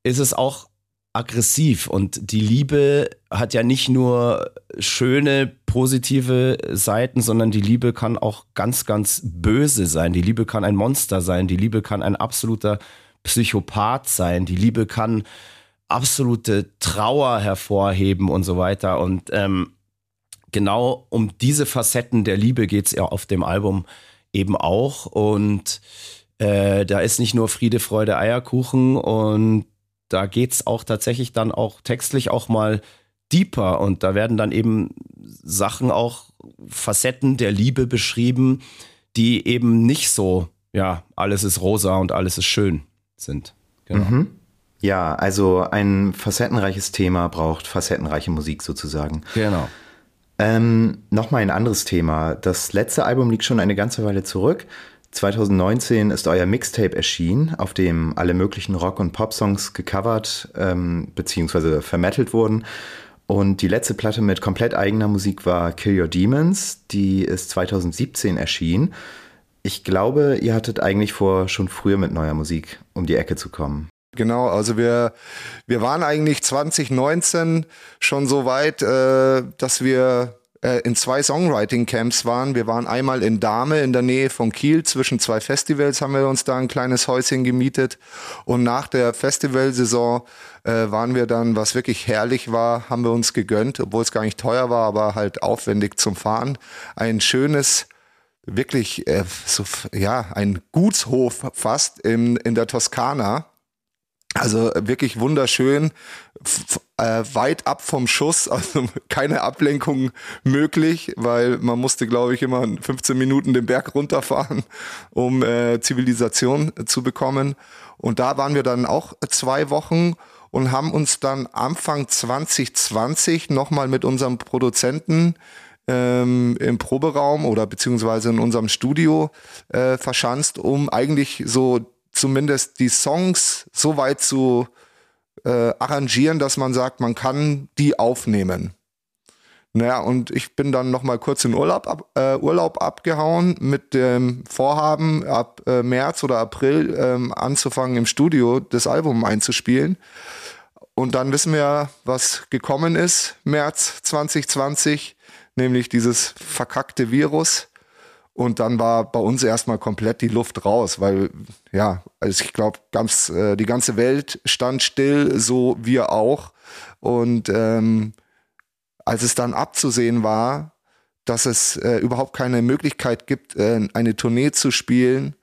ist es auch aggressiv und die Liebe hat ja nicht nur schöne positive Seiten, sondern die Liebe kann auch ganz, ganz böse sein. Die Liebe kann ein Monster sein. Die Liebe kann ein absoluter Psychopath sein. Die Liebe kann absolute Trauer hervorheben und so weiter. Und ähm, genau um diese Facetten der Liebe geht es ja auf dem Album eben auch. Und äh, da ist nicht nur Friede, Freude, Eierkuchen und da geht es auch tatsächlich dann auch textlich auch mal deeper und da werden dann eben Sachen auch Facetten der Liebe beschrieben, die eben nicht so, ja, alles ist rosa und alles ist schön sind. Genau. Mhm. Ja, also ein facettenreiches Thema braucht facettenreiche Musik sozusagen. Genau. Ähm, Nochmal ein anderes Thema. Das letzte Album liegt schon eine ganze Weile zurück. 2019 ist euer Mixtape erschienen, auf dem alle möglichen Rock- und Pop-Songs gecovert ähm, bzw. vermettelt wurden. Und die letzte Platte mit komplett eigener Musik war Kill Your Demons. Die ist 2017 erschienen. Ich glaube, ihr hattet eigentlich vor, schon früher mit neuer Musik um die Ecke zu kommen. Genau, also wir, wir waren eigentlich 2019 schon so weit, äh, dass wir äh, in zwei Songwriting-Camps waren. Wir waren einmal in Dahme in der Nähe von Kiel. Zwischen zwei Festivals haben wir uns da ein kleines Häuschen gemietet. Und nach der Festivalsaison äh, waren wir dann, was wirklich herrlich war, haben wir uns gegönnt, obwohl es gar nicht teuer war, aber halt aufwendig zum Fahren. Ein schönes wirklich äh, so ja ein Gutshof fast in, in der Toskana also wirklich wunderschön, äh, weit ab vom Schuss, also [laughs] keine Ablenkung möglich, weil man musste, glaube ich, immer 15 Minuten den Berg runterfahren, um äh, Zivilisation zu bekommen. Und da waren wir dann auch zwei Wochen und haben uns dann Anfang 2020 nochmal mit unserem Produzenten ähm, im Proberaum oder beziehungsweise in unserem Studio äh, verschanzt, um eigentlich so zumindest die Songs so weit zu äh, arrangieren, dass man sagt, man kann die aufnehmen. Naja, und ich bin dann noch mal kurz in Urlaub, ab, äh, Urlaub abgehauen mit dem Vorhaben, ab äh, März oder April ähm, anzufangen, im Studio das Album einzuspielen. Und dann wissen wir, was gekommen ist, März 2020, nämlich dieses verkackte Virus. Und dann war bei uns erstmal komplett die Luft raus, weil ja, also ich glaube, ganz äh, die ganze Welt stand still, so wir auch. Und ähm, als es dann abzusehen war, dass es äh, überhaupt keine Möglichkeit gibt, äh, eine Tournee zu spielen,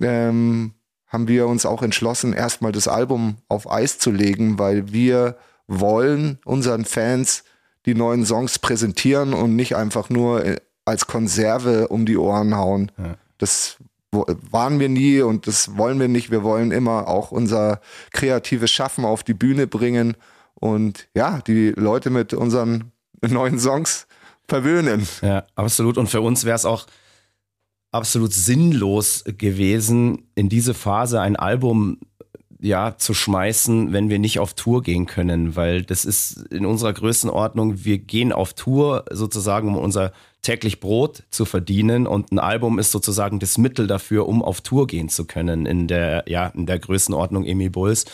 ähm, haben wir uns auch entschlossen, erstmal das Album auf Eis zu legen, weil wir wollen unseren Fans die neuen Songs präsentieren und nicht einfach nur äh, als Konserve um die Ohren hauen. Ja. Das waren wir nie und das wollen wir nicht. Wir wollen immer auch unser kreatives Schaffen auf die Bühne bringen und ja, die Leute mit unseren neuen Songs verwöhnen. Ja, absolut. Und für uns wäre es auch absolut sinnlos gewesen, in diese Phase ein Album ja, zu schmeißen, wenn wir nicht auf Tour gehen können, weil das ist in unserer Größenordnung, wir gehen auf Tour sozusagen, um unser täglich Brot zu verdienen und ein Album ist sozusagen das Mittel dafür, um auf Tour gehen zu können in der, ja, in der Größenordnung Emi Bulls.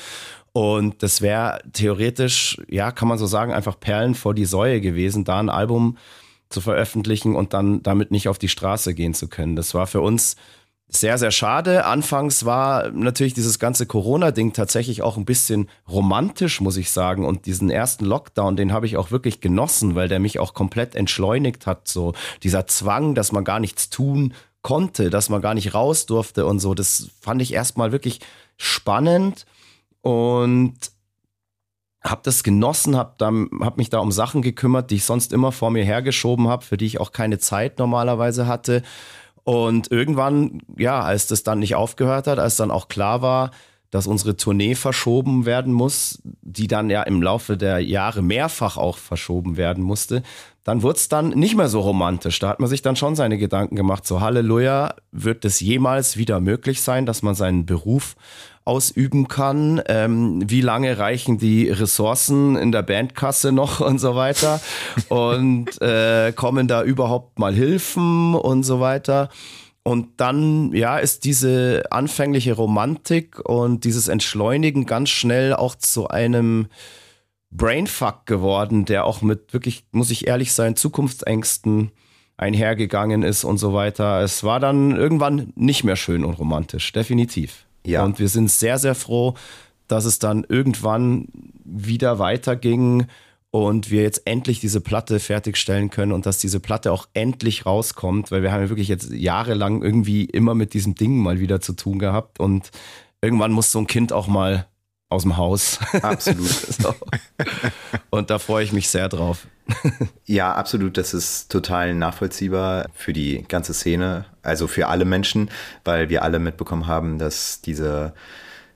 Und das wäre theoretisch, ja, kann man so sagen, einfach Perlen vor die Säue gewesen, da ein Album zu veröffentlichen und dann damit nicht auf die Straße gehen zu können. Das war für uns sehr, sehr schade. Anfangs war natürlich dieses ganze Corona-Ding tatsächlich auch ein bisschen romantisch, muss ich sagen. Und diesen ersten Lockdown, den habe ich auch wirklich genossen, weil der mich auch komplett entschleunigt hat. So dieser Zwang, dass man gar nichts tun konnte, dass man gar nicht raus durfte und so. Das fand ich erstmal wirklich spannend und habe das genossen, habe hab mich da um Sachen gekümmert, die ich sonst immer vor mir hergeschoben habe, für die ich auch keine Zeit normalerweise hatte und irgendwann, ja, als das dann nicht aufgehört hat, als dann auch klar war, dass unsere Tournee verschoben werden muss, die dann ja im Laufe der Jahre mehrfach auch verschoben werden musste, dann wurde es dann nicht mehr so romantisch. Da hat man sich dann schon seine Gedanken gemacht, so Halleluja, wird es jemals wieder möglich sein, dass man seinen Beruf ausüben kann? Ähm, wie lange reichen die Ressourcen in der Bandkasse noch und so weiter? Und äh, kommen da überhaupt mal Hilfen und so weiter? Und dann, ja, ist diese anfängliche Romantik und dieses Entschleunigen ganz schnell auch zu einem Brainfuck geworden, der auch mit wirklich, muss ich ehrlich sein, Zukunftsängsten einhergegangen ist und so weiter. Es war dann irgendwann nicht mehr schön und romantisch, definitiv. Ja. Und wir sind sehr, sehr froh, dass es dann irgendwann wieder weiterging und wir jetzt endlich diese Platte fertigstellen können und dass diese Platte auch endlich rauskommt, weil wir haben ja wirklich jetzt jahrelang irgendwie immer mit diesem Ding mal wieder zu tun gehabt und irgendwann muss so ein Kind auch mal aus dem Haus. [laughs] Absolut. so. Und da freue ich mich sehr drauf. [laughs] ja, absolut. Das ist total nachvollziehbar für die ganze Szene, also für alle Menschen, weil wir alle mitbekommen haben, dass diese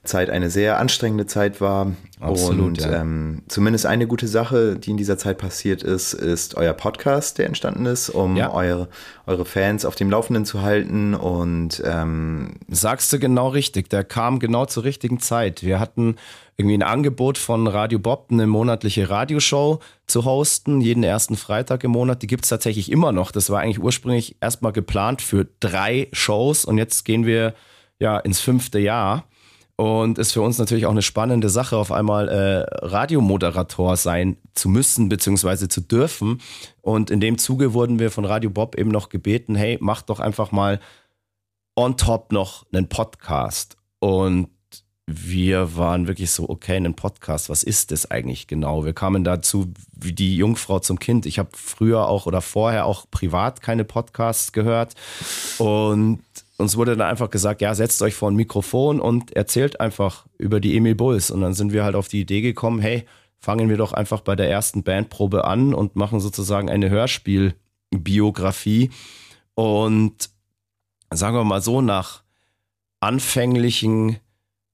Zeit eine sehr anstrengende Zeit war. Absolut, und ja. ähm, zumindest eine gute Sache, die in dieser Zeit passiert ist, ist euer Podcast, der entstanden ist, um ja. eure, eure Fans auf dem Laufenden zu halten. Und ähm, sagst du genau richtig, der kam genau zur richtigen Zeit. Wir hatten irgendwie ein Angebot von Radio Bob, eine monatliche Radioshow zu hosten, jeden ersten Freitag im Monat. Die gibt es tatsächlich immer noch. Das war eigentlich ursprünglich erstmal geplant für drei Shows und jetzt gehen wir ja ins fünfte Jahr. Und ist für uns natürlich auch eine spannende Sache, auf einmal äh, Radiomoderator sein zu müssen, beziehungsweise zu dürfen. Und in dem Zuge wurden wir von Radio Bob eben noch gebeten, hey, mach doch einfach mal on top noch einen Podcast. Und wir waren wirklich so, okay, einen Podcast, was ist das eigentlich genau? Wir kamen dazu wie die Jungfrau zum Kind. Ich habe früher auch oder vorher auch privat keine Podcasts gehört. Und uns wurde dann einfach gesagt, ja, setzt euch vor ein Mikrofon und erzählt einfach über die Emil Bulls. Und dann sind wir halt auf die Idee gekommen, hey, fangen wir doch einfach bei der ersten Bandprobe an und machen sozusagen eine Hörspielbiografie. Und sagen wir mal so, nach anfänglichen,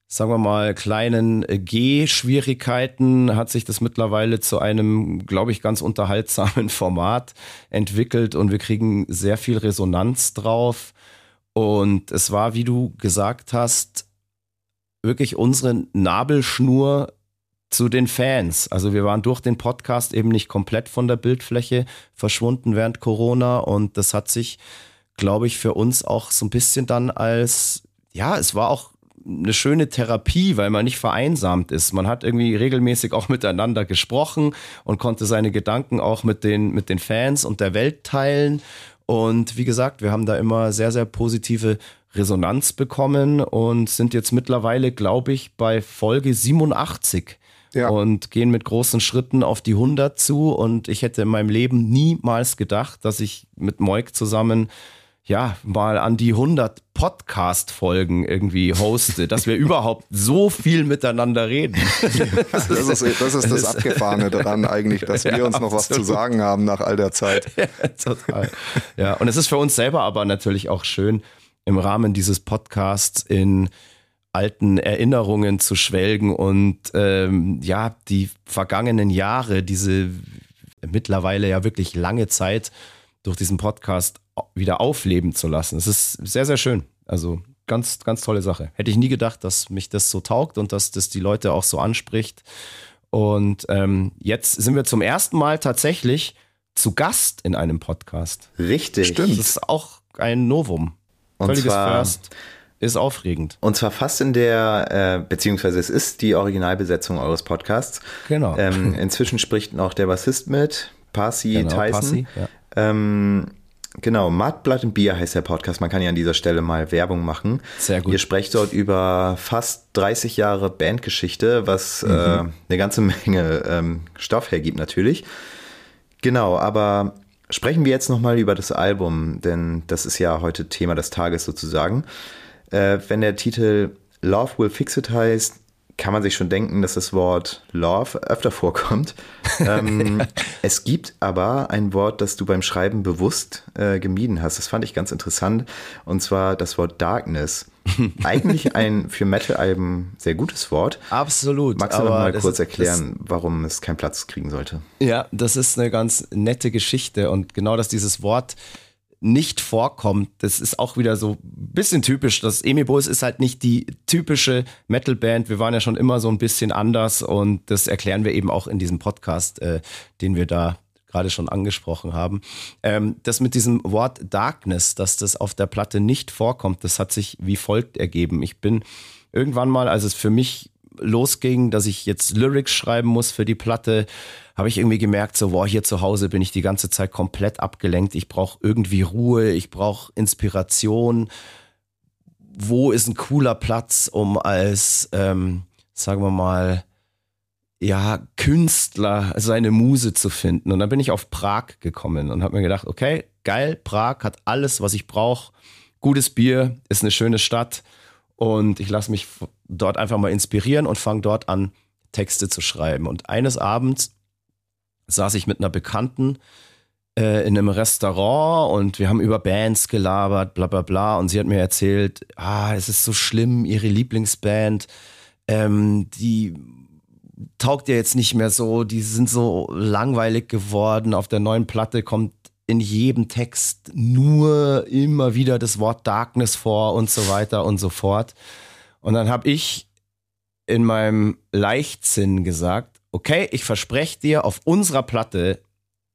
sagen wir mal, kleinen G-Schwierigkeiten hat sich das mittlerweile zu einem, glaube ich, ganz unterhaltsamen [laughs] Format entwickelt und wir kriegen sehr viel Resonanz drauf. Und es war, wie du gesagt hast, wirklich unsere Nabelschnur zu den Fans. Also wir waren durch den Podcast eben nicht komplett von der Bildfläche verschwunden während Corona und das hat sich, glaube ich, für uns auch so ein bisschen dann als, ja, es war auch eine schöne Therapie, weil man nicht vereinsamt ist. Man hat irgendwie regelmäßig auch miteinander gesprochen und konnte seine Gedanken auch mit den, mit den Fans und der Welt teilen. Und wie gesagt, wir haben da immer sehr, sehr positive Resonanz bekommen und sind jetzt mittlerweile, glaube ich, bei Folge 87 ja. und gehen mit großen Schritten auf die 100 zu. Und ich hätte in meinem Leben niemals gedacht, dass ich mit Moik zusammen ja, mal an die 100 Podcast-Folgen irgendwie hoste, dass wir [laughs] überhaupt so viel miteinander reden. [laughs] das, ist, das ist das Abgefahrene daran eigentlich, dass wir ja, uns noch absolut. was zu sagen haben nach all der Zeit. [laughs] Ja, total. Ja, und es ist für uns selber aber natürlich auch schön, im Rahmen dieses Podcasts in alten Erinnerungen zu schwelgen und ähm, ja, die vergangenen Jahre, diese mittlerweile ja wirklich lange Zeit durch diesen Podcast wieder aufleben zu lassen. Es ist sehr, sehr schön. Also ganz, ganz tolle Sache. Hätte ich nie gedacht, dass mich das so taugt und dass das die Leute auch so anspricht. Und ähm, jetzt sind wir zum ersten Mal tatsächlich zu Gast in einem Podcast. Richtig. Stimmt. Das ist auch ein Novum. Und Völliges zwar, First. Ist aufregend. Und zwar fast in der, äh, beziehungsweise es ist die Originalbesetzung eures Podcasts. Genau. Ähm, inzwischen spricht noch der Bassist mit, Parsi genau, Tyson. Parsi, ja. ähm, Genau, Mud, Blood and Beer heißt der Podcast. Man kann ja an dieser Stelle mal Werbung machen. Sehr gut. Ihr sprecht dort über fast 30 Jahre Bandgeschichte, was mhm. äh, eine ganze Menge ähm, Stoff hergibt natürlich. Genau, aber sprechen wir jetzt nochmal über das Album, denn das ist ja heute Thema des Tages sozusagen. Äh, wenn der Titel Love Will Fix It heißt, kann man sich schon denken, dass das Wort Love öfter vorkommt. ähm, [laughs] es gibt aber ein Wort, das du beim Schreiben bewusst äh, gemieden hast. Das fand ich ganz interessant. Und zwar das Wort Darkness. [laughs] Eigentlich ein für Metal-Alben sehr gutes Wort. Absolut. Magst du noch mal kurz erklären, warum es keinen Platz kriegen sollte? Ja, das ist eine ganz nette Geschichte. Und genau, dass dieses Wort nicht vorkommt. Das ist auch wieder so ein bisschen typisch. Das Emi Bulls ist halt nicht die typische Metal-Band. Wir waren ja schon immer so ein bisschen anders und das erklären wir eben auch in diesem Podcast, äh, den wir da gerade schon angesprochen haben. Ähm, das mit diesem Wort Darkness, dass das auf der Platte nicht vorkommt, das hat sich wie folgt ergeben. Ich bin irgendwann mal, als es für mich losging, dass ich jetzt Lyrics schreiben muss für die Platte, habe ich irgendwie gemerkt, so, boah, hier zu Hause bin ich die ganze Zeit komplett abgelenkt. Ich brauche irgendwie Ruhe, ich brauche Inspiration. Wo ist ein cooler Platz, um als, ähm, sagen wir mal, ja, Künstler seine Muse zu finden. Und dann bin ich auf Prag gekommen und habe mir gedacht, okay, geil, Prag hat alles, was ich brauche. Gutes Bier, ist eine schöne Stadt. Und ich lasse mich dort einfach mal inspirieren und fange dort an, Texte zu schreiben. Und eines Abends saß ich mit einer Bekannten äh, in einem Restaurant und wir haben über Bands gelabert, bla bla bla. Und sie hat mir erzählt, ah, es ist so schlimm, ihre Lieblingsband, ähm, die taugt ja jetzt nicht mehr so, die sind so langweilig geworden. Auf der neuen Platte kommt in jedem Text nur immer wieder das Wort Darkness vor und so weiter und so fort. Und dann habe ich in meinem Leichtsinn gesagt, okay, ich verspreche dir, auf unserer Platte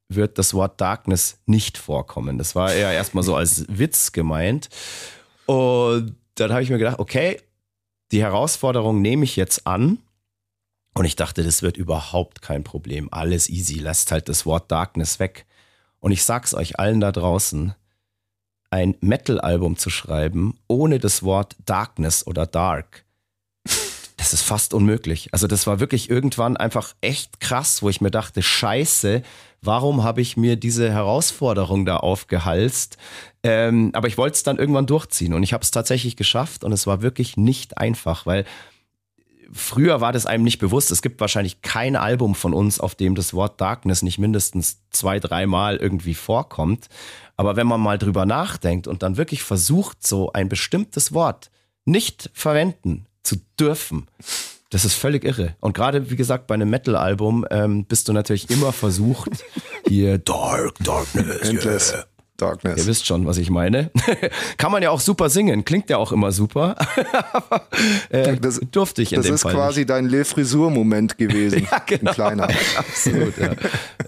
wird das Wort Darkness nicht vorkommen. Das war eher erstmal so als Witz gemeint. Und dann habe ich mir gedacht, okay, die Herausforderung nehme ich jetzt an. Und ich dachte, das wird überhaupt kein Problem. Alles easy. Lasst halt das Wort Darkness weg. Und ich sag's euch allen da draußen, ein Metal-Album zu schreiben, ohne das Wort Darkness oder Dark, das ist fast unmöglich. Also das war wirklich irgendwann einfach echt krass, wo ich mir dachte, scheiße, warum habe ich mir diese Herausforderung da aufgehalst? Ähm, aber ich wollte es dann irgendwann durchziehen und ich habe es tatsächlich geschafft und es war wirklich nicht einfach, weil früher war das einem nicht bewusst. Es gibt wahrscheinlich kein Album von uns, auf dem das Wort Darkness nicht mindestens zwei, dreimal irgendwie vorkommt. Aber wenn man mal drüber nachdenkt und dann wirklich versucht, so ein bestimmtes Wort nicht verwenden zu dürfen. Das ist völlig irre. Und gerade, wie gesagt, bei einem Metal-Album ähm, bist du natürlich immer versucht, [laughs] hier Dark, Darkness, Endless. Yeah. Darkness. Ihr wisst schon, was ich meine. [laughs] Kann man ja auch super singen, klingt ja auch immer super. [laughs] äh, das, durfte ich in das dem ist Fall quasi nicht. dein Le Frisur-Moment gewesen. [laughs] ja, genau. Ein kleiner. Absolut, ja.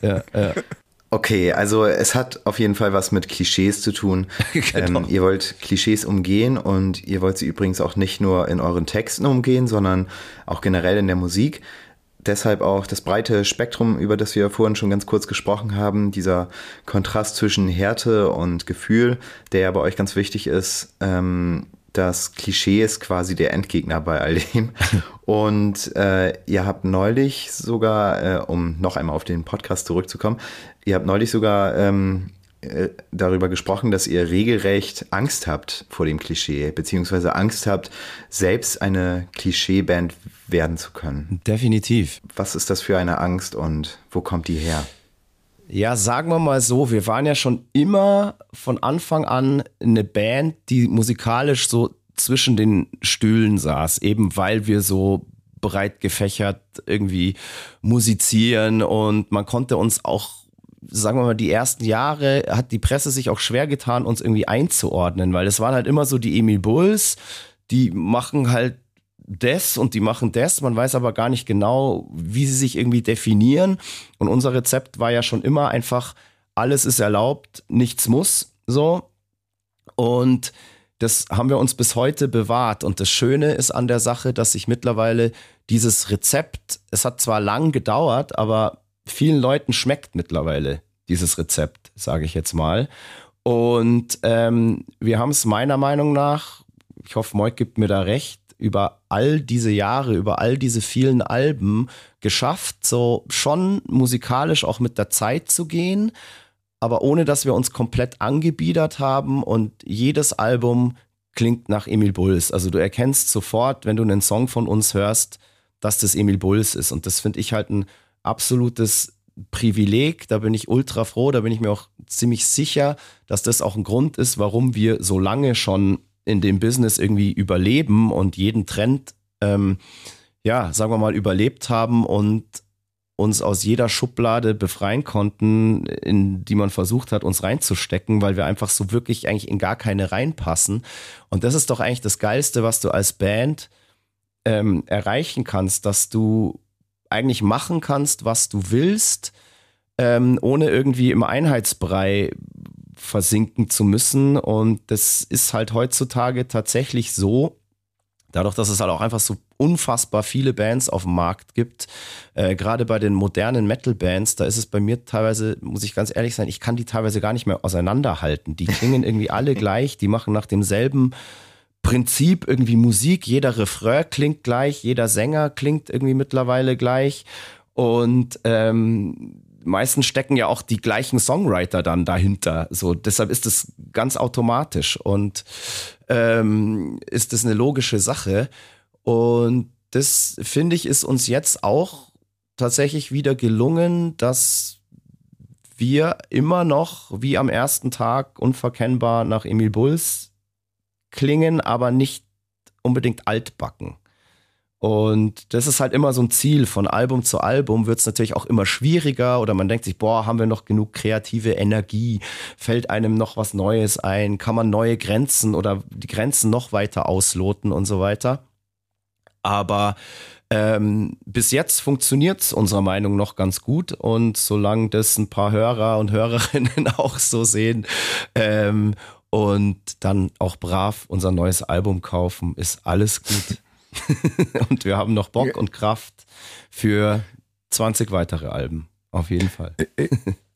ja, ja. Okay, also es hat auf jeden Fall was mit Klischees zu tun. genau. ähm, ihr wollt Klischees umgehen und ihr wollt sie übrigens auch nicht nur in euren Texten umgehen, sondern auch generell in der Musik. Deshalb auch das breite Spektrum, über das wir vorhin schon ganz kurz gesprochen haben, dieser Kontrast zwischen Härte und Gefühl, der ja bei euch ganz wichtig ist. Ähm, das Klischee ist quasi der Endgegner bei all dem. [laughs] Und äh, ihr habt neulich sogar, äh, um noch einmal auf den Podcast zurückzukommen, ihr habt neulich sogar ähm, äh, darüber gesprochen, dass ihr regelrecht Angst habt vor dem Klischee, beziehungsweise Angst habt, selbst eine Klischeeband werden zu können. Definitiv. Was ist das für eine Angst und wo kommt die her? Ja, sagen wir mal so, wir waren ja schon immer von Anfang an eine Band, die musikalisch so zwischen den Stühlen saß, eben weil wir so breit gefächert irgendwie musizieren und man konnte uns auch sagen wir mal, die ersten Jahre hat die Presse sich auch schwer getan, uns irgendwie einzuordnen, weil es waren halt immer so die Emil Bulls, die machen halt das und die machen das, man weiß aber gar nicht genau, wie sie sich irgendwie definieren. Und unser Rezept war ja schon immer einfach, alles ist erlaubt, nichts muss, so. Und das haben wir uns bis heute bewahrt. Und das Schöne ist an der Sache, dass sich mittlerweile dieses Rezept, es hat zwar lang gedauert, aber vielen Leuten schmeckt mittlerweile dieses Rezept, sage ich jetzt mal. Und ähm, wir haben es meiner Meinung nach, ich hoffe, Moik gibt mir da recht, über all diese Jahre, über all diese vielen Alben geschafft, so schon musikalisch auch mit der Zeit zu gehen, aber ohne dass wir uns komplett angebiedert haben und jedes Album klingt nach Emil Bulls. Also du erkennst sofort, wenn du einen Song von uns hörst, dass das Emil Bulls ist. Und das finde ich halt ein absolutes Privileg. Da bin ich ultra froh. Da bin ich mir auch ziemlich sicher, dass das auch ein Grund ist, warum wir so lange schon in dem Business irgendwie überleben und jeden Trend, ähm, ja, sagen wir mal, überlebt haben und uns aus jeder Schublade befreien konnten, in die man versucht hat, uns reinzustecken, weil wir einfach so wirklich eigentlich in gar keine reinpassen. Und das ist doch eigentlich das Geilste, was du als Band ähm, erreichen kannst, dass du eigentlich machen kannst, was du willst, ähm, ohne irgendwie im Einheitsbrei versinken zu müssen. Und das ist halt heutzutage tatsächlich so, dadurch, dass es halt auch einfach so unfassbar viele Bands auf dem Markt gibt, äh, gerade bei den modernen Metal-Bands, da ist es bei mir teilweise, muss ich ganz ehrlich sein, ich kann die teilweise gar nicht mehr auseinanderhalten. Die klingen irgendwie [laughs] alle gleich, die machen nach demselben Prinzip irgendwie Musik. Jeder Refrain klingt gleich, jeder Sänger klingt irgendwie mittlerweile gleich. Und ähm, meistens stecken ja auch die gleichen Songwriter dann dahinter. So, deshalb ist es ganz automatisch und ähm, ist es eine logische Sache. Und das finde ich ist uns jetzt auch tatsächlich wieder gelungen, dass wir immer noch wie am ersten Tag unverkennbar nach Emil Bulls klingen, aber nicht unbedingt altbacken. Und das ist halt immer so ein Ziel. Von Album zu Album wird es natürlich auch immer schwieriger oder man denkt sich, boah, haben wir noch genug kreative Energie? Fällt einem noch was Neues ein? Kann man neue Grenzen oder die Grenzen noch weiter ausloten und so weiter? Aber ähm, bis jetzt funktioniert es unserer Meinung nach ganz gut und solange das ein paar Hörer und Hörerinnen [laughs] auch so sehen ähm, und dann auch brav unser neues Album kaufen, ist alles gut. [laughs] und wir haben noch Bock und Kraft für 20 weitere Alben. Auf jeden Fall.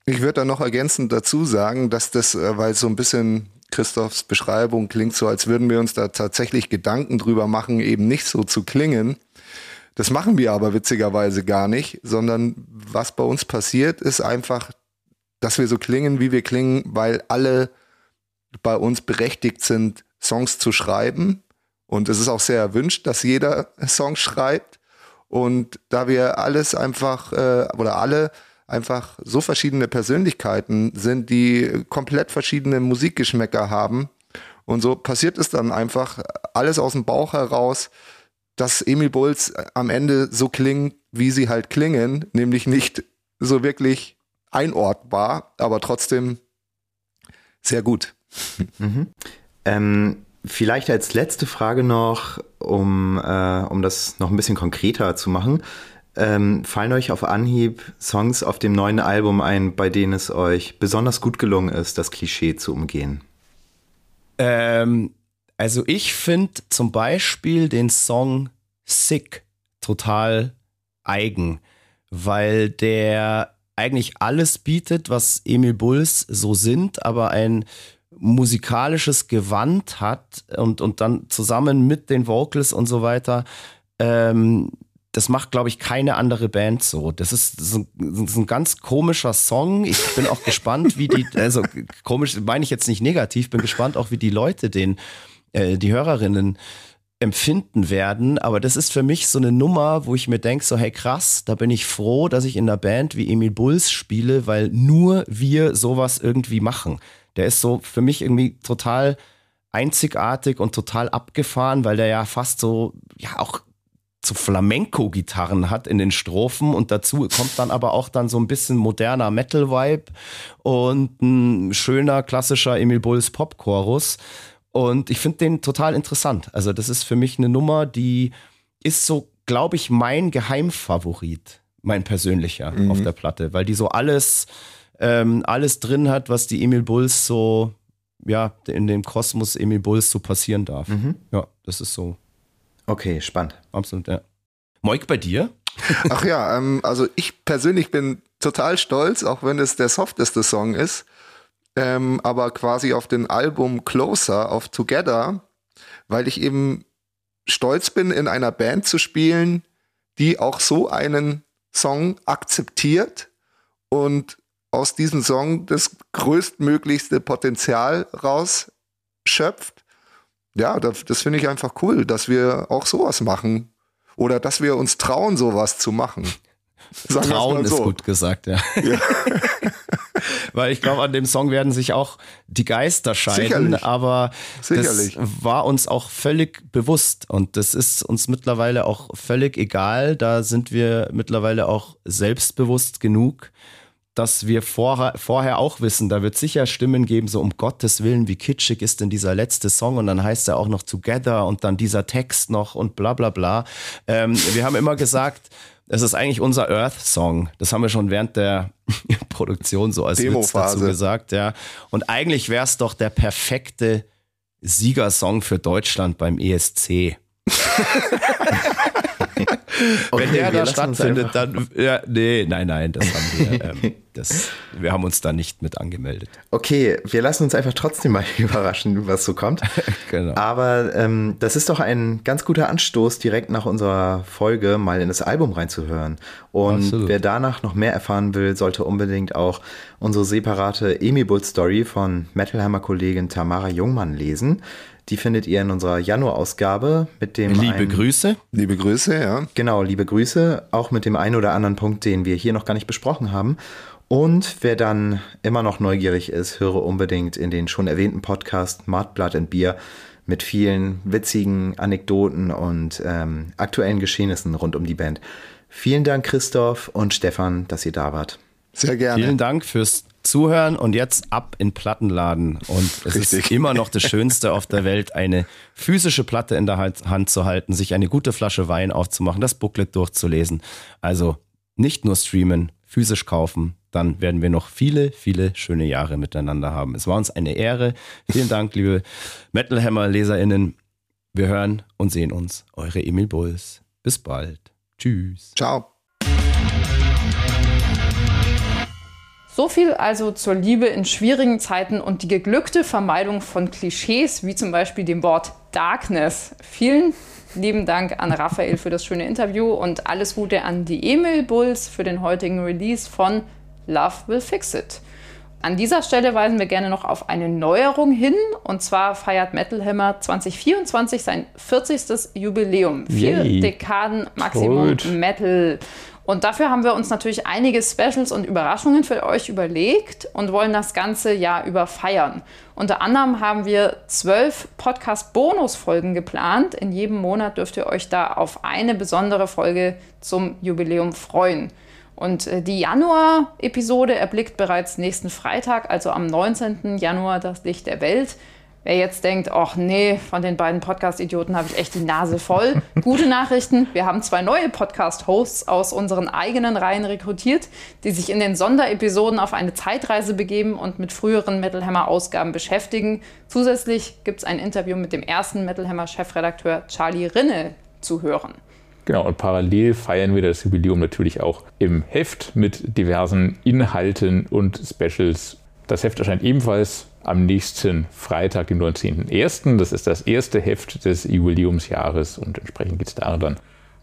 Ich würde da noch ergänzend dazu sagen, dass das, äh, weil so ein bisschen Christophs Beschreibung klingt so, als würden wir uns da tatsächlich Gedanken drüber machen, eben nicht so zu klingen. Das machen wir aber witzigerweise gar nicht, sondern was bei uns passiert, ist einfach, dass wir so klingen, wie wir klingen, weil alle bei uns berechtigt sind, Songs zu schreiben. Und es ist auch sehr erwünscht, dass jeder Songs schreibt. Und da wir alles einfach äh, oder alle einfach so verschiedene Persönlichkeiten sind, die komplett verschiedene Musikgeschmäcker haben. Und so passiert es dann einfach alles aus dem Bauch heraus, dass Emil Bulls am Ende so klingen, wie sie halt klingen, nämlich nicht so wirklich einordbar, aber trotzdem sehr gut. Mhm. Ähm, vielleicht als letzte Frage noch, um, äh, um das noch ein bisschen konkreter zu machen. Ähm, fallen euch auf Anhieb Songs auf dem neuen Album ein, bei denen es euch besonders gut gelungen ist, das Klischee zu umgehen? Ähm, also ich finde zum Beispiel den Song Sick total eigen, weil der eigentlich alles bietet, was Emil Bulls so sind, aber ein musikalisches Gewand hat und, und dann zusammen mit den Vocals und so weiter, ähm, das macht, glaube ich, keine andere Band so. Das ist, das ist, ein, das ist ein ganz komischer Song. Ich bin auch gespannt, wie die, also komisch meine ich jetzt nicht negativ, bin gespannt auch, wie die Leute den, äh, die Hörerinnen empfinden werden. Aber das ist für mich so eine Nummer, wo ich mir denke, so hey krass, da bin ich froh, dass ich in einer Band wie Emil Bulls spiele, weil nur wir sowas irgendwie machen. Der ist so für mich irgendwie total einzigartig und total abgefahren, weil der ja fast so, ja auch so Flamenco-Gitarren hat in den Strophen und dazu kommt dann aber auch dann so ein bisschen moderner Metal-Vibe und ein schöner klassischer Emil Bulls Pop-Chorus. Und ich finde den total interessant. Also das ist für mich eine Nummer, die ist so, glaube ich, mein Geheimfavorit, mein persönlicher mhm. auf der Platte, weil die so alles, ähm, alles drin hat, was die Emil Bulls so, ja, in dem Kosmos Emil Bulls so passieren darf. Mhm. Ja, das ist so. Okay, spannend. Absolut, ja. Moik, bei dir? [laughs] Ach ja, ähm, also ich persönlich bin total stolz, auch wenn es der softeste Song ist, ähm, aber quasi auf den Album Closer, auf Together, weil ich eben stolz bin, in einer Band zu spielen, die auch so einen Song akzeptiert und aus diesem Song das größtmöglichste Potenzial rausschöpft. Ja, das, das finde ich einfach cool, dass wir auch sowas machen. Oder dass wir uns trauen, sowas zu machen. Sagen Trauen so. ist gut gesagt, ja. ja. [laughs] Weil ich glaube, an dem Song werden sich auch die Geister scheiden, Sicherlich. aber Sicherlich. das war uns auch völlig bewusst und das ist uns mittlerweile auch völlig egal. Da sind wir mittlerweile auch selbstbewusst genug, dass wir vorher, vorher auch wissen, da wird sicher Stimmen geben, so um Gottes Willen, wie kitschig ist denn dieser letzte Song und dann heißt er auch noch Together und dann dieser Text noch und bla bla bla. Ähm, wir haben immer gesagt, es ist eigentlich unser Earth-Song. Das haben wir schon während der [laughs] Produktion so als Witz dazu gesagt, ja. Und eigentlich wäre es doch der perfekte Siegersong für Deutschland beim ESC. [laughs] [laughs] Okay, Wenn der da stattfindet, dann. Ja, nee, nein, nein, das haben wir. Ähm, [laughs] das, wir haben uns da nicht mit angemeldet. Okay, wir lassen uns einfach trotzdem mal [laughs] überraschen, was so kommt. genau. Aber ähm, das ist doch ein ganz guter Anstoß, direkt nach unserer Folge mal in das Album reinzuhören. Und Absolut. wer danach noch mehr erfahren will, sollte unbedingt auch unsere separate Emi-Bull Story von Metalhammer-Kollegin Tamara Jungmann lesen. Die findet ihr in unserer Januar-Ausgabe mit dem. Liebe einen, Grüße. Liebe Grüße, ja. Genau, liebe Grüße. Auch mit dem einen oder anderen Punkt, den wir hier noch gar nicht besprochen haben. Und wer dann immer noch neugierig ist, höre unbedingt in den schon erwähnten Podcast Mad, Blood and Beer mit vielen witzigen Anekdoten und ähm, aktuellen Geschehnissen rund um die Band. Vielen Dank, Christoph und Stefan, dass ihr da wart. Sehr gerne. Vielen Dank fürs zuhören und jetzt ab in Plattenladen. Und es Richtig. ist immer noch das [laughs] Schönste auf der Welt, eine physische Platte in der Hand zu halten, sich eine gute Flasche Wein aufzumachen, das Booklet durchzulesen. Also nicht nur streamen, physisch kaufen, dann werden wir noch viele, viele schöne Jahre miteinander haben. Es war uns eine Ehre. Vielen Dank, [laughs] liebe Metal Hammer LeserInnen. Wir hören und sehen uns. Eure Emil Bulls. Bis bald. Tschüss. Ciao. So viel also zur Liebe in schwierigen Zeiten und die geglückte Vermeidung von Klischees, wie zum Beispiel dem Wort Darkness. Vielen lieben Dank an Raphael für das schöne Interview und alles Gute an die Emil Bulls für den heutigen Release von Love Will Fix It. An dieser Stelle weisen wir gerne noch auf eine Neuerung hin. Und zwar feiert Metal Hammer 2024 sein 40. Jubiläum. Vier Yay. Dekaden Maximum Gut. Metal. Und dafür haben wir uns natürlich einige Specials und Überraschungen für euch überlegt und wollen das ganze Jahr über feiern. Unter anderem haben wir zwölf Podcast-Bonus-Folgen geplant. In jedem Monat dürft ihr euch da auf eine besondere Folge zum Jubiläum freuen. Und äh, die Januar-Episode erblickt bereits nächsten Freitag, also am 19. Januar, das Licht der Welt. Wer jetzt denkt, ach nee, von den beiden Podcast-Idioten habe ich echt die Nase voll. [laughs] Gute Nachrichten, wir haben zwei neue Podcast-Hosts aus unseren eigenen Reihen rekrutiert, die sich in den Sonderepisoden auf eine Zeitreise begeben und mit früheren Metal Hammer-Ausgaben beschäftigen. Zusätzlich gibt es ein Interview mit dem ersten Metal Hammer-Chefredakteur Charlie Rinne zu hören. Genau, und parallel feiern wir das Jubiläum natürlich auch im Heft mit diversen Inhalten und Specials. Das Heft erscheint ebenfalls am nächsten Freitag, dem 19.01. Das ist das erste Heft des Jubiläumsjahres und entsprechend geht es da dann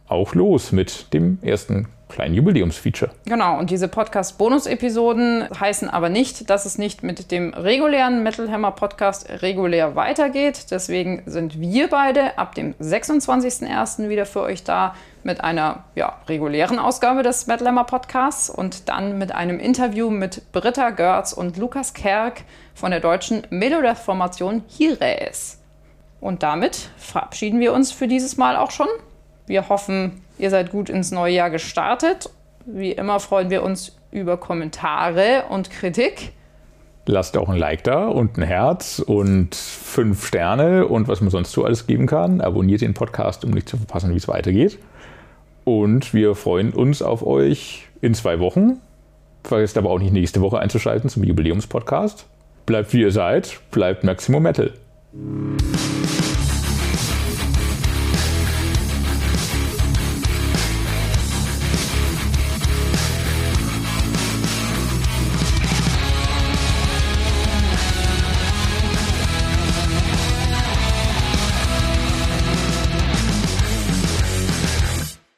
auch los mit dem ersten kleinen Jubiläumsfeature. Genau, und diese Podcast-Bonus-Episoden heißen aber nicht, dass es nicht mit dem regulären Metal Hammer Podcast regulär weitergeht. Deswegen sind wir beide ab dem 26.01. wieder für euch da mit einer ja, regulären Ausgabe des Metal Hammer Podcasts und dann mit einem Interview mit Britta Görz und Lukas Kerk von der deutschen Melodeath-Formation Hires. Und damit verabschieden wir uns für dieses Mal auch schon. Wir hoffen, Ihr seid gut ins neue Jahr gestartet. Wie immer freuen wir uns über Kommentare und Kritik. Lasst auch ein Like da und ein Herz und fünf Sterne und was man sonst so alles geben kann. Abonniert den Podcast, um nicht zu verpassen, wie es weitergeht. Und wir freuen uns auf euch in zwei Wochen. Vergesst aber auch nicht nächste Woche einzuschalten zum Jubiläumspodcast. Bleibt wie ihr seid, bleibt Maximum Metal.